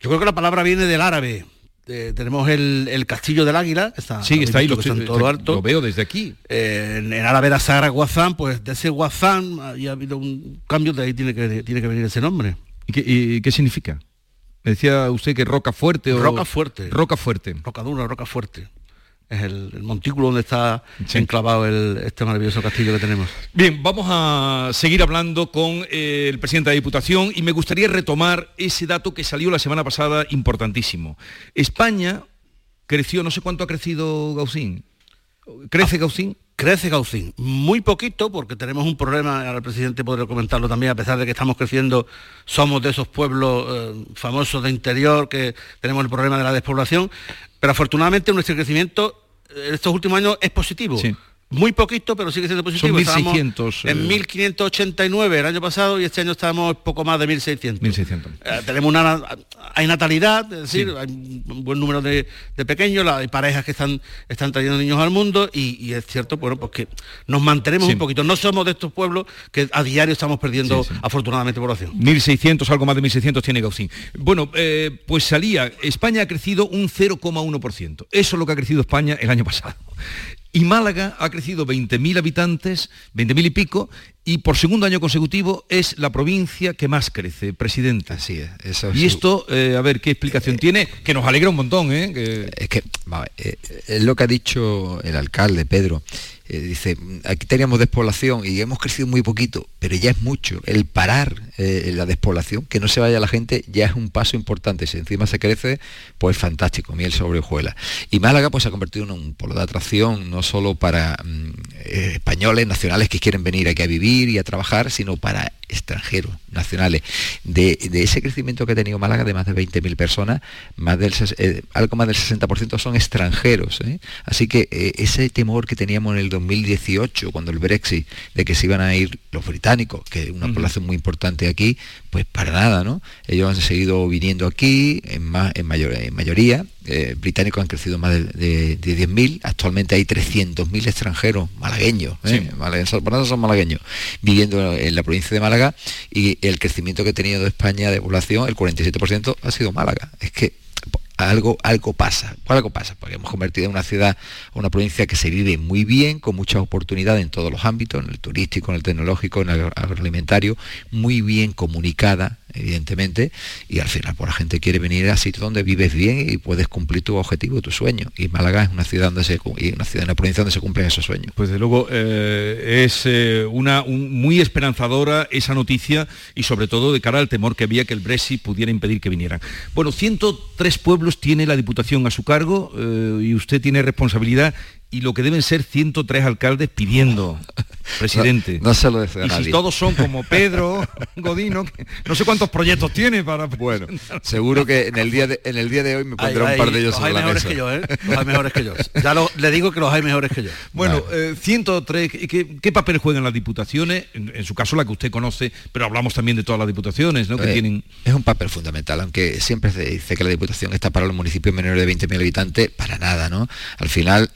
Yo creo que la palabra viene del árabe. tenemos el, castillo del águila, está, sí, está ahí, lo, todo alto. lo veo desde aquí. en, árabe era Sagra Guazán, pues de ese Guazán ha habido un cambio, de ahí tiene que, tiene que venir ese nombre. y qué significa? Decía usted que roca fuerte o... Roca fuerte. Roca fuerte. Roca dura, roca fuerte. Es el, montículo donde está enclavado este maravilloso castillo que tenemos. Bien, vamos a seguir hablando con eh, el presidente de la Diputación y me gustaría retomar ese dato que salió la semana pasada importantísimo. España creció, no sé cuánto ha crecido Gaucín. ¿Crece ah, Gaucín? Crece Gaucín, muy poquito, porque tenemos un problema, ahora el presidente podrá comentarlo también, a pesar de que estamos creciendo, somos de esos pueblos eh, famosos de interior, que tenemos el problema de la despoblación, pero afortunadamente nuestro crecimiento en estos últimos años es positivo muy poquito, pero sigue siendo positivo. Son 1.600. En 1.589 eh. el año pasado y este año estamos poco más de 1.600. 1.600. Eh, tenemos una... Hay natalidad, es decir, hay un buen número de, pequeños, hay parejas que están, están trayendo niños al mundo y, es cierto, bueno, pues que nos mantenemos un poquito. No somos de estos pueblos que a diario estamos perdiendo afortunadamente población. 1.600, algo más de 1.600 tiene Gaucín. Bueno, eh, pues salía, España ha crecido un 0,1%. Eso es lo que ha crecido España el año pasado. Y Málaga ha crecido 20.000 habitantes, 20.000 y pico, y por segundo año consecutivo es la provincia que más crece, presidente. Así es. Eso y esto, eh, a ver, ¿qué explicación eh, tiene? Que nos alegra un montón, ¿eh? Es que, es lo que ha dicho el alcalde, Pedro. Eh, dice, aquí teníamos despoblación y hemos crecido muy poquito, pero ya es mucho. El parar eh, la despoblación, que no se vaya la gente, ya es un paso importante. Si encima se crece, pues fantástico, miel sobre hojuela. Y Málaga pues se ha convertido en un polo de atracción, no solo para mm, españoles, nacionales que quieren venir aquí a vivir y a trabajar, sino para extranjeros, nacionales. De, ese crecimiento que ha tenido Málaga de más de 20.000 personas, más del, algo más del 60% son extranjeros. Así que ese temor que teníamos en el 2018, cuando el Brexit, de que se iban a ir los británicos, que es una población muy importante aquí, pues para nada, ¿no? Ellos han seguido viniendo aquí, en, más, en, mayor, en mayoría, eh, británicos han crecido más de, 10.000, actualmente hay 300.000 extranjeros malagueños, ¿eh? son malagueños, viviendo en la provincia de Málaga y el crecimiento que ha tenido España de población, el 47% ha sido Málaga. Es que algo, algo pasa. Algo pasa, porque hemos convertido en una ciudad, una provincia que se vive muy bien, con muchas oportunidades en todos los ámbitos, en el turístico, en el tecnológico, en el agroalimentario, muy bien comunicada, evidentemente, y al final pues, la gente quiere venir a sitio donde vives bien y puedes cumplir tu objetivo, tu sueño. Y Málaga es una ciudad donde se y una ciudad, una provincia donde se cumplen esos sueños. Pues de luego eh, es eh, una muy esperanzadora esa noticia y sobre todo de cara al temor que había que el Brexit pudiera impedir que vinieran. Bueno, 103 pueblos tiene la Diputación a su cargo eh, y usted tiene responsabilidad y lo que deben ser 103 alcaldes pidiendo, presidente. No, se lo Y si todos son como Pedro Godino, no sé cuántos proyectos tiene para... Bueno, seguro que en el día de, en el día de hoy me pondrá un par de ellos los hay mejores que yo, ¿eh? Los hay mejores que yo. Ya le digo que los hay mejores que yo. Bueno, 103, eh, ¿qué, papel juegan las diputaciones? En, su caso la que usted conoce, pero hablamos también de todas las diputaciones, ¿no? que eh, tienen... Es un papel fundamental, aunque siempre se dice que la diputación está para los municipios menores de 20.000 habitantes, para nada, ¿no? Al final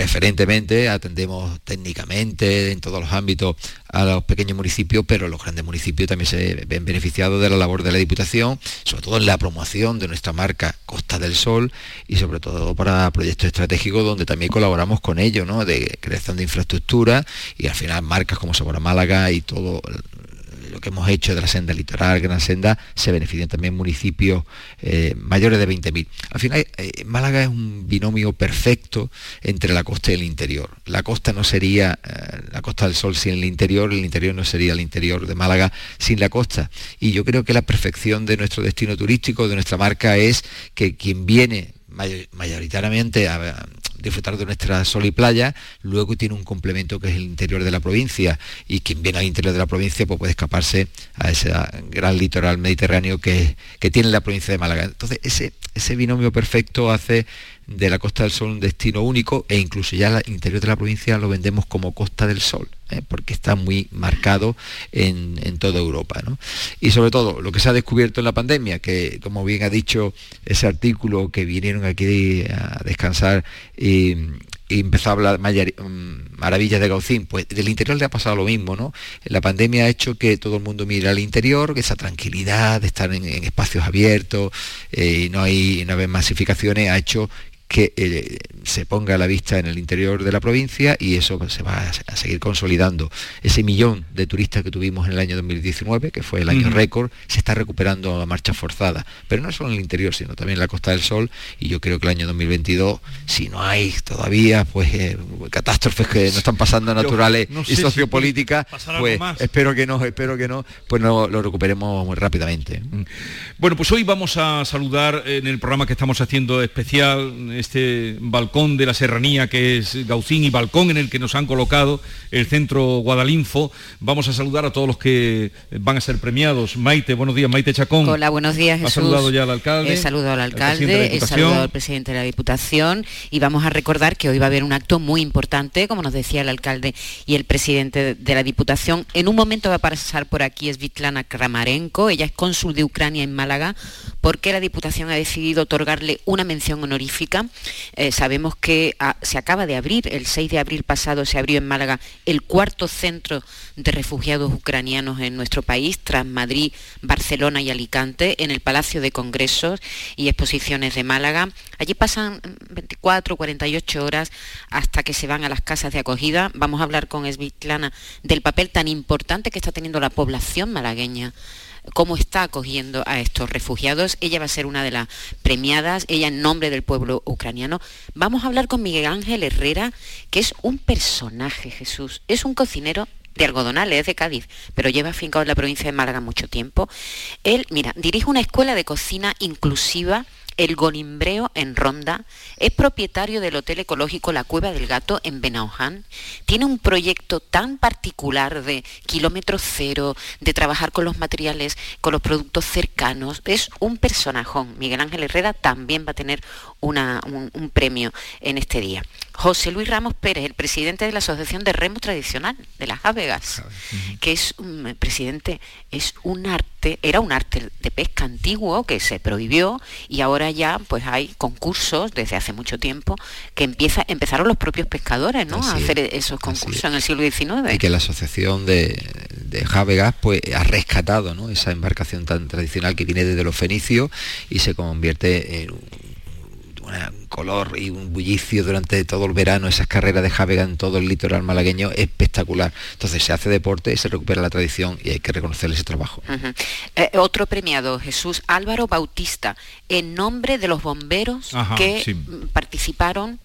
preferentemente atendemos técnicamente en todos los ámbitos a los pequeños municipios, pero los grandes municipios también se ven beneficiados de la labor de la Diputación, sobre todo en la promoción de nuestra marca Costa del Sol y sobre todo para proyectos estratégicos donde también colaboramos con ellos, ¿no? de creación de infraestructura y al final marcas como Sabora Málaga y todo lo que hemos hecho de la senda litoral, Gran Senda, se benefician también municipios eh, mayores de 20.000. Al final, eh, Málaga es un binomio perfecto entre la costa y el interior. La costa no sería eh, la Costa del Sol sin el interior, el interior no sería el interior de Málaga sin la costa. Y yo creo que la perfección de nuestro destino turístico, de nuestra marca, es que quien viene mayoritariamente a, disfrutar de nuestra sol y playa, luego tiene un complemento que es el interior de la provincia y quien viene al interior de la provincia pues puede escaparse a ese gran litoral mediterráneo que, que tiene la provincia de Málaga. Entonces ese, ese binomio perfecto hace de la Costa del Sol un destino único e incluso ya el interior de la provincia lo vendemos como Costa del Sol, ¿eh? porque está muy marcado en, toda Europa. Y sobre todo lo que se ha descubierto en la pandemia, que como bien ha dicho ese artículo que vinieron aquí a descansar y, empezó a hablar mm, maravillas de Gaucín, pues del interior le ha pasado lo mismo, ¿no? La pandemia ha hecho que todo el mundo mire al interior, esa tranquilidad de estar en, espacios abiertos, eh, y no hay, no hay masificaciones, ha hecho que eh, se ponga a la vista en el interior de la provincia y eso se va a, seguir consolidando. Ese millón de turistas que tuvimos en el año 2019, que fue el año récord, se está recuperando a marcha forzada, pero no solo en el interior, sino también en la Costa del Sol y yo creo que el año 2022, si no hay todavía pues eh, catástrofes que no están pasando naturales y sociopolíticas, pues espero que no, espero que no, pues no lo recuperemos muy rápidamente. Bueno, pues hoy vamos a saludar en el programa que estamos haciendo especial este balcón de la serranía que es Gaucín y balcón en el que nos han colocado el centro Guadalinfo. Vamos a saludar a todos los que van a ser premiados. Maite, buenos días, Maite Chacón. Hola, buenos días, Jesús. ¿Ha saludado ya al alcalde? He saludado al alcalde, he saludado al presidente de la Diputación y vamos a recordar que hoy va a haber un acto muy importante, como nos decía el alcalde y el presidente de la Diputación. En un momento va a pasar por aquí Svitlana Kramarenko, ella es cónsul de Ucrania en Málaga, porque la Diputación ha decidido otorgarle una mención honorífica eh, sabemos que ah, se acaba de abrir, el 6 de abril pasado se abrió en Málaga el cuarto centro de refugiados ucranianos en nuestro país, tras Madrid, Barcelona y Alicante, en el Palacio de Congresos y Exposiciones de Málaga. Allí pasan 24, 48 horas hasta que se van a las casas de acogida. Vamos a hablar con Esvitlana del papel tan importante que está teniendo la población malagueña cómo está acogiendo a estos refugiados. Ella va a ser una de las premiadas, ella en nombre del pueblo ucraniano. Vamos a hablar con Miguel Ángel Herrera, que es un personaje, Jesús. Es un cocinero de Algodonales, es de Cádiz, pero lleva afincado en la provincia de Málaga mucho tiempo. Él, mira, dirige una escuela de cocina inclusiva el Golimbreo en Ronda, es propietario del Hotel Ecológico La Cueva del Gato en Benaoján, tiene un proyecto tan particular de kilómetro cero, de trabajar con los materiales, con los productos cercanos, es un personajón. Miguel Ángel Herrera también va a tener un, premio en este día. José Luis Ramos Pérez, el presidente de la Asociación de Remo Tradicional de las Avegas, que es un presidente, es un arte, era un arte de pesca antiguo que se prohibió y ahora ya pues hay concursos desde hace mucho tiempo que empieza, empezaron los propios pescadores ¿no? a hacer esos concursos en el siglo XIX. Y que la Asociación de, de Javegas pues ha rescatado ¿no? esa embarcación tan tradicional que viene desde los fenicios y se convierte en un color y un bullicio durante todo el verano, esas carreras de Javega en todo el litoral malagueño, espectacular. Entonces se hace deporte, se recupera la tradición y hay que reconocer ese trabajo. Eh, otro premiado, Jesús Álvaro Bautista, en nombre de los bomberos que participaron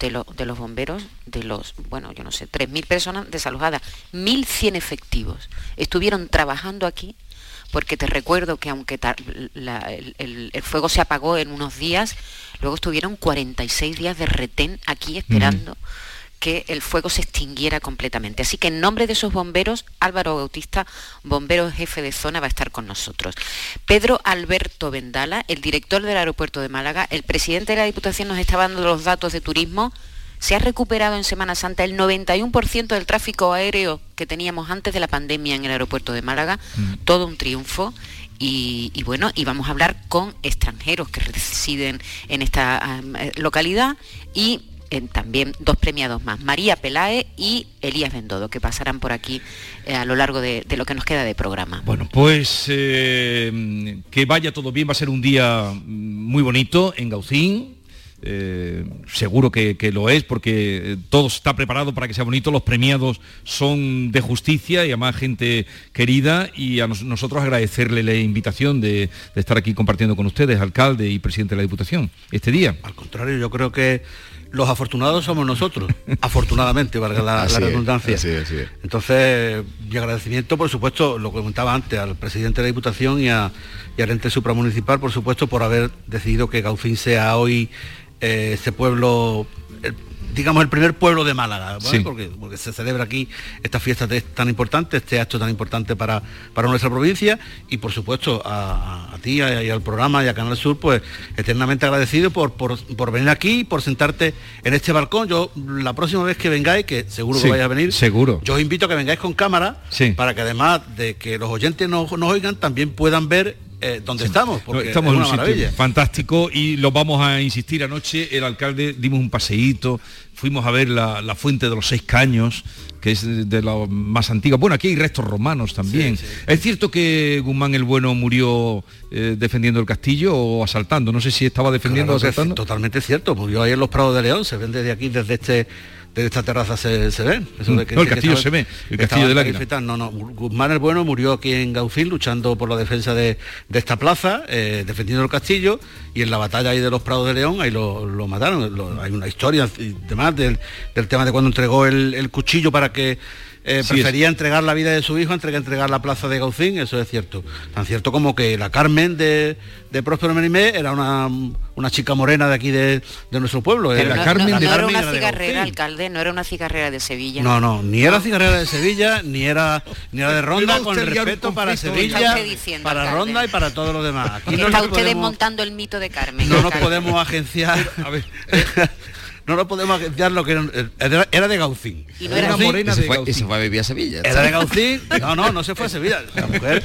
de, de, los bomberos, de los, bueno, yo no sé, 3.000 personas desalojadas, 1.100 efectivos. Estuvieron trabajando aquí porque te recuerdo que aunque el, fuego se apagó en unos días, luego estuvieron 46 días de retén aquí esperando. que el fuego se extinguiera completamente. Así que en nombre de esos bomberos, Álvaro Bautista, bombero jefe de zona, va a estar con nosotros. Pedro Alberto Vendala, el director del aeropuerto de Málaga, el presidente de la Diputación nos estaba dando los datos de turismo se ha recuperado en Semana Santa el 91% del tráfico aéreo que teníamos antes de la pandemia en el aeropuerto de Málaga, mm. todo un triunfo. Y, bueno, y vamos a hablar con extranjeros que residen en esta eh, localidad y eh, también dos premiados más, María Pelae y Elías Bendodo, que pasarán por aquí eh, a lo largo de, lo que nos queda de programa. Bueno, pues que vaya todo bien, va a ser un día muy bonito en Gaucín, eh, seguro que, lo es porque eh, todo está preparado para que sea bonito, los premiados son de justicia y además gente querida y a nosotros agradecerle la invitación de, estar aquí compartiendo con ustedes, alcalde y presidente de la Diputación, este día. Al contrario, yo creo que los afortunados somos nosotros, afortunadamente, valga la, redundancia. Entonces, mi agradecimiento, por supuesto, lo comentaba antes, al presidente de la Diputación y, a, y al ente supramunicipal, por supuesto, por haber decidido que Gaucín sea hoy eh, ese pueblo, digamos el primer pueblo de Málaga, porque, se celebra aquí esta fiesta tan importante, este acto tan importante para, para nuestra provincia y por supuesto a, ti y al programa y a Canal Sur, pues eternamente agradecido por, por, venir aquí, por sentarte en este balcón. Yo la próxima vez que vengáis, que seguro que vais a venir, seguro. yo os invito a que vengáis con cámara para que además de que los oyentes nos, nos oigan, también puedan ver eh, donde estamos, porque estamos en un sitio fantástico y lo vamos a insistir anoche, el alcalde dimos un paseíto, fuimos a ver la, fuente de los seis caños, que es de la más antigua. Bueno, aquí hay restos romanos también. ¿Es cierto que Guzmán el Bueno murió eh, defendiendo el castillo o asaltando? No sé si estaba defendiendo o asaltando. totalmente cierto, murió ahí en los Prados de León, se ven desde aquí, desde este de esta terraza se, se ven. Mm. el castillo se ve, el castillo del Águila. No, no, Guzmán el Bueno murió aquí en Gaucín luchando por la defensa de, esta plaza, eh, defendiendo el castillo, y en la batalla ahí de los Prados de León, ahí lo, mataron. hay una historia y demás del, tema de cuando entregó el cuchillo para que eh, prefería entregar la vida de su hijo antes que entregar la plaza de Gaucín, eso es cierto. Tan cierto como que la Carmen de, de Próspero Merimé era una, una chica morena de aquí de, nuestro pueblo. Pero la Carmen no, era una cigarrera, alcalde, no era una cigarrera de Sevilla. No, no, ni era cigarrera de Sevilla, ni era ni era de Ronda, con respeto para Sevilla, para Ronda y para todos los demás. Aquí está usted desmontando el mito de Carmen. No nos podemos agenciar. A ver, no lo podemos agenciar lo que era, era de Gaucín. Y no era, morena de Gaucín. Y se fue a vivir a Sevilla. Era de Gaucín. No, no, no se fue a Sevilla. La mujer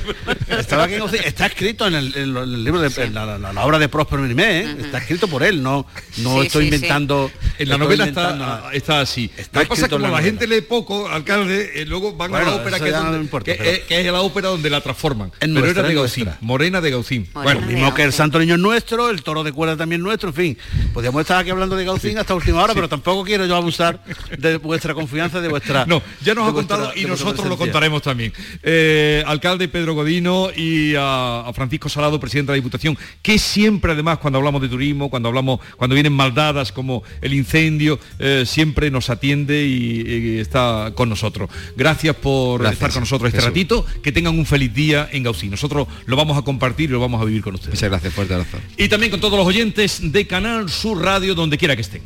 estaba aquí en Gaucín. Está escrito en el, libro de la, obra de Próspero Mirimé, ¿eh? está escrito por él, no, no estoy inventando. En la novela está, está, así. Está Lo que pasa como la, gente lee poco, alcalde, eh, luego van a la ópera que, es, la ópera donde la transforman. pero era de Gaucín, Morena de Gaucín. Bueno, mismo que el Santo Niño es nuestro, el toro de cuerda también nuestro, en fin. Podríamos estar aquí hablando de Gaucín hasta último última hora, pero tampoco quiero yo abusar de vuestra confianza, de vuestra... No, ya nos ha contado y nosotros lo contaremos también. Eh, alcalde Pedro Godino y a, Francisco Salado, presidente de la Diputación, que siempre además cuando hablamos de turismo, cuando hablamos, cuando vienen maldadas como el incendio, eh, siempre nos atiende y, está con nosotros. Gracias por estar con nosotros este ratito, que tengan un feliz día en Gausí. Nosotros lo vamos a compartir y lo vamos a vivir con ustedes. Muchas gracias, fuerte abrazo. Y también con todos los oyentes de Canal Sur Radio, donde quiera que estén.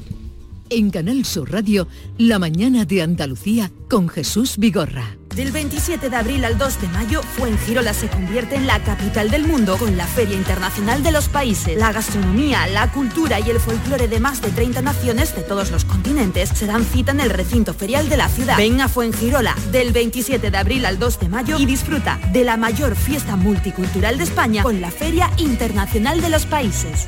En Canal Sur Radio, La mañana de Andalucía con Jesús Vigorra. Del 27 de abril al 2 de mayo, Fuengirola se convierte en la capital del mundo con la Feria Internacional de los Países. La gastronomía, la cultura y el folclore de más de 30 naciones de todos los continentes se dan cita en el recinto ferial de la ciudad. Ven a Fuengirola del 27 de abril al 2 de mayo y disfruta de la mayor fiesta multicultural de España con la Feria Internacional de los Países.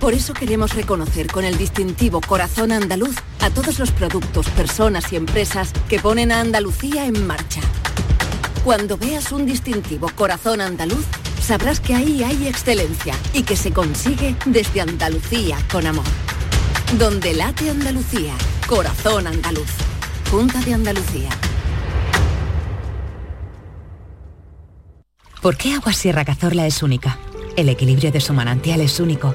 Por eso queremos reconocer con el distintivo Corazón Andaluz a todos los productos, personas y empresas que ponen a Andalucía en marcha. Cuando veas un distintivo Corazón Andaluz, sabrás que ahí hay excelencia y que se consigue desde Andalucía con amor. Donde late Andalucía, Corazón Andaluz. Junta de Andalucía. ¿Por qué Agua Sierra Cazorla es única? El equilibrio de su manantial es único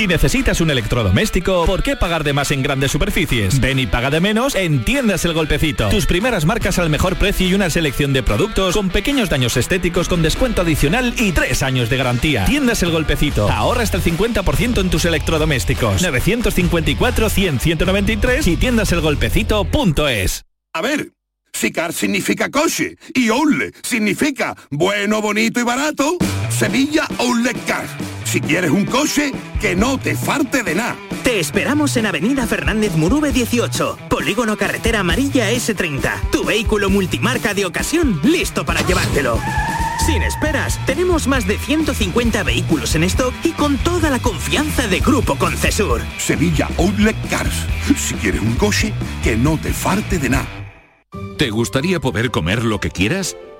Si necesitas un electrodoméstico, ¿por qué pagar de más en grandes superficies? Ven y paga de menos en Tiendas El Golpecito. Tus primeras marcas al mejor precio y una selección de productos con pequeños daños estéticos con descuento adicional y tres años de garantía. Tiendas El Golpecito. Ahorra hasta el 50% en tus electrodomésticos. 954-100-193 y tiendaselgolpecito.es. A ver, si car significa coche y Oule significa bueno, bonito y barato, Sevilla Outlet Car si quieres un coche, que no te farte de nada. Te esperamos en Avenida Fernández Murube 18, Polígono Carretera Amarilla S30. Tu vehículo multimarca de ocasión listo para llevártelo. Sin esperas, tenemos más de 150 vehículos en stock y con toda la confianza de Grupo Concesur. Sevilla Outlet Cars. Si quieres un coche, que no te farte de nada. ¿Te gustaría poder comer lo que quieras?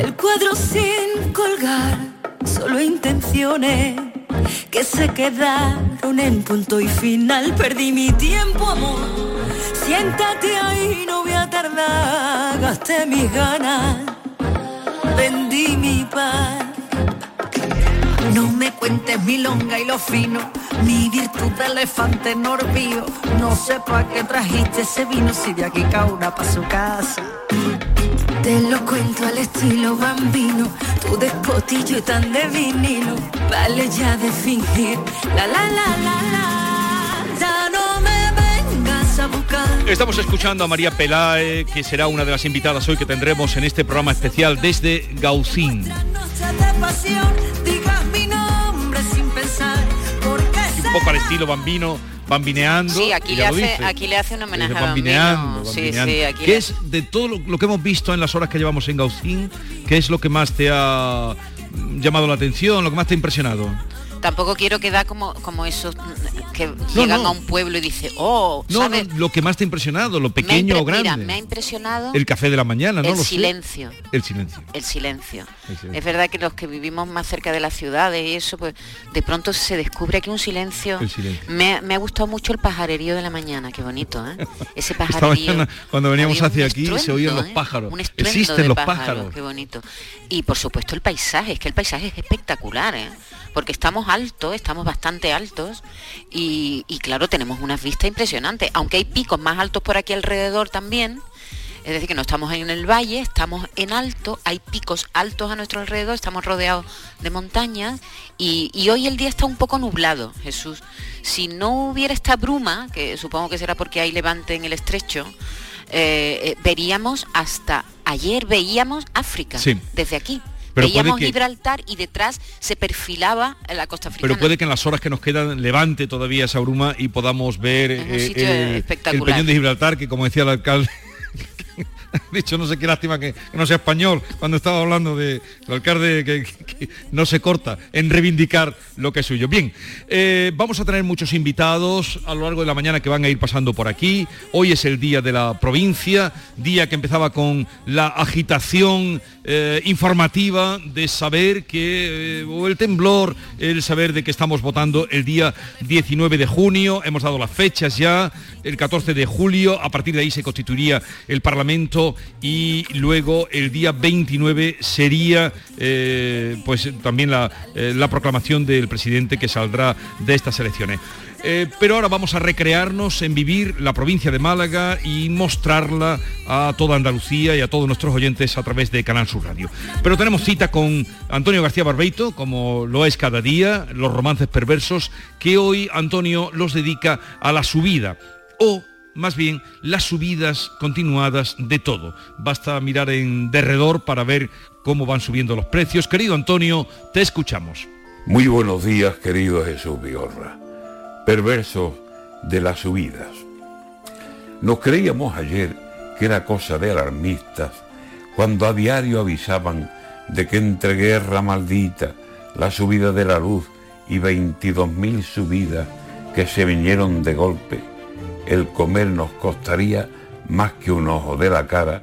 el cuadro sin colgar, solo intenciones. que se quedaron en punto y final. Perdí mi tiempo, amor. Siéntate ahí, no voy a tardar. Gasté mis ganas, vendí mi paz. No me cuentes mi longa y lo fino, mi virtud de elefante norbío. No sé para qué trajiste ese vino si de aquí cauna pa' su casa. Te lo cuento al estilo bambino, tu despotillo tan de vinilo. Vale ya de fingir, la la la la la. Ya no me vengas a buscar. Estamos escuchando a María Pelae, que será una de las invitadas hoy que tendremos en este programa especial desde Gaucín. Un poco al estilo bambino, bambineando. Sí, aquí le, hace, aquí le hace un homenaje Dice, a bambineando. Sí, bambineando. sí, aquí ¿Qué le- es de todo lo, lo que hemos visto en las horas que llevamos en Gaucín? ¿Qué es lo que más te ha llamado la atención, lo que más te ha impresionado? Tampoco quiero quedar como, como esos mm, que No, llegan no. a un pueblo y dice, oh, No, ¿sabes? no, lo que más te ha impresionado, lo pequeño o grande. Mira, me ha impresionado El café de la mañana, ¿no? el silencio. El silencio. El silencio. El silencio. Es verdad que los que vivimos más cerca de las ciudades y eso, pues de pronto se descubre aquí un silencio. El silencio. Me, me ha gustado mucho el pajarerío de la mañana, qué bonito, ¿eh? Ese pajarerío. mañana, cuando veníamos hacia aquí, se oían los ¿eh? pájaros. Un Existen de los pájaros, pájaros. Qué bonito. Y por supuesto el paisaje, es que el paisaje es espectacular, ¿eh? Porque estamos altos, estamos bastante altos y, y claro, tenemos unas vistas impresionantes, aunque hay picos más altos por aquí alrededor también. Es decir, que no estamos en el valle, estamos en alto, hay picos altos a nuestro alrededor, estamos rodeados de montañas y, y hoy el día está un poco nublado, Jesús. Si no hubiera esta bruma, que supongo que será porque hay levante en el estrecho, eh, eh, veríamos hasta ayer veíamos África Sí. desde aquí. Pero veíamos que- Gibraltar y detrás se perfilaba la costa africana. Pero puede que en las horas que nos quedan levante todavía esa bruma y podamos ver eh, el, peñón de Gibraltar, que como decía el alcalde, de hecho no sé qué lástima que, que no sea español, cuando estaba hablando de el alcalde que, que no se corta en reivindicar lo que es suyo. Bien, eh, vamos a tener muchos invitados a lo largo de la mañana que van a ir pasando por aquí. Hoy es el día de la provincia, día que empezaba con la agitación eh, informativa de saber que, eh, o el temblor, el saber de que estamos votando el día 19 de junio, hemos dado las fechas ya, el 14 de julio, a partir de ahí se constituiría el Parlamento y luego el día 29 sería eh, pues también la, la proclamación del presidente que saldrá de estas elecciones. Eh, pero ahora vamos a recrearnos en vivir la provincia de Málaga y mostrarla a toda Andalucía y a todos nuestros oyentes a través de Canal Sur Radio. Pero tenemos cita con Antonio García Barbeito, como lo es cada día, los romances perversos, que hoy Antonio los dedica a la subida o más bien las subidas continuadas de todo. Basta mirar en derredor para ver cómo van subiendo los precios. Querido Antonio, te escuchamos. Muy buenos días, querido Jesús Vigorra. Perversos de las subidas. Nos creíamos ayer que era cosa de alarmistas cuando a diario avisaban de que entre guerra maldita, la subida de la luz y 22.000 subidas que se vinieron de golpe, el comer nos costaría más que un ojo de la cara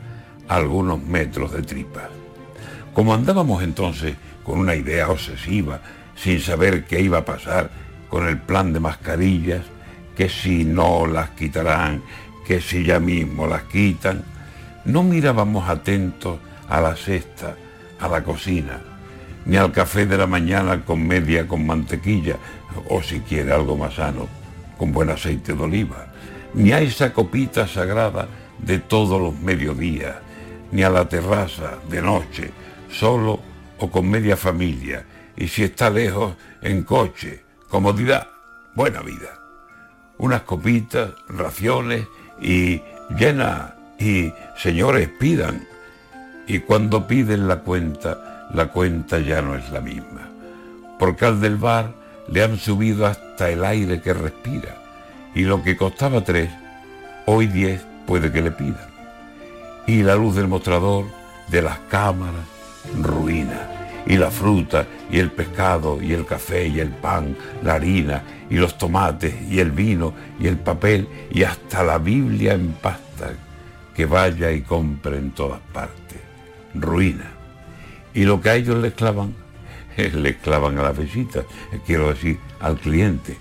algunos metros de tripas. Como andábamos entonces con una idea obsesiva, sin saber qué iba a pasar con el plan de mascarillas, que si no las quitarán, que si ya mismo las quitan, no mirábamos atentos a la cesta, a la cocina, ni al café de la mañana con media con mantequilla, o si quiere algo más sano, con buen aceite de oliva, ni a esa copita sagrada de todos los mediodías, ni a la terraza de noche, solo o con media familia, y si está lejos, en coche, comodidad, buena vida. Unas copitas, raciones y llena y señores pidan. Y cuando piden la cuenta, la cuenta ya no es la misma. Porque al del bar le han subido hasta el aire que respira. Y lo que costaba tres, hoy diez puede que le pidan. Y la luz del mostrador, de las cámaras, ruina. Y la fruta, y el pescado, y el café, y el pan, la harina, y los tomates, y el vino, y el papel, y hasta la Biblia en pasta, que vaya y compre en todas partes. Ruina. Y lo que a ellos les clavan, le clavan a la visita, quiero decir, al cliente.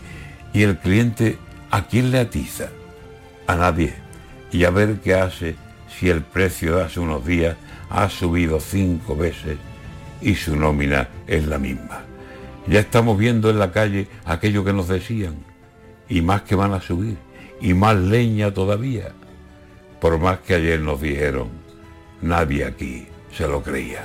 Y el cliente, ¿a quién le atiza? A nadie. Y a ver qué hace si el precio de hace unos días ha subido cinco veces y su nómina es la misma. Ya estamos viendo en la calle aquello que nos decían, y más que van a subir, y más leña todavía. Por más que ayer nos dijeron, nadie aquí se lo creía.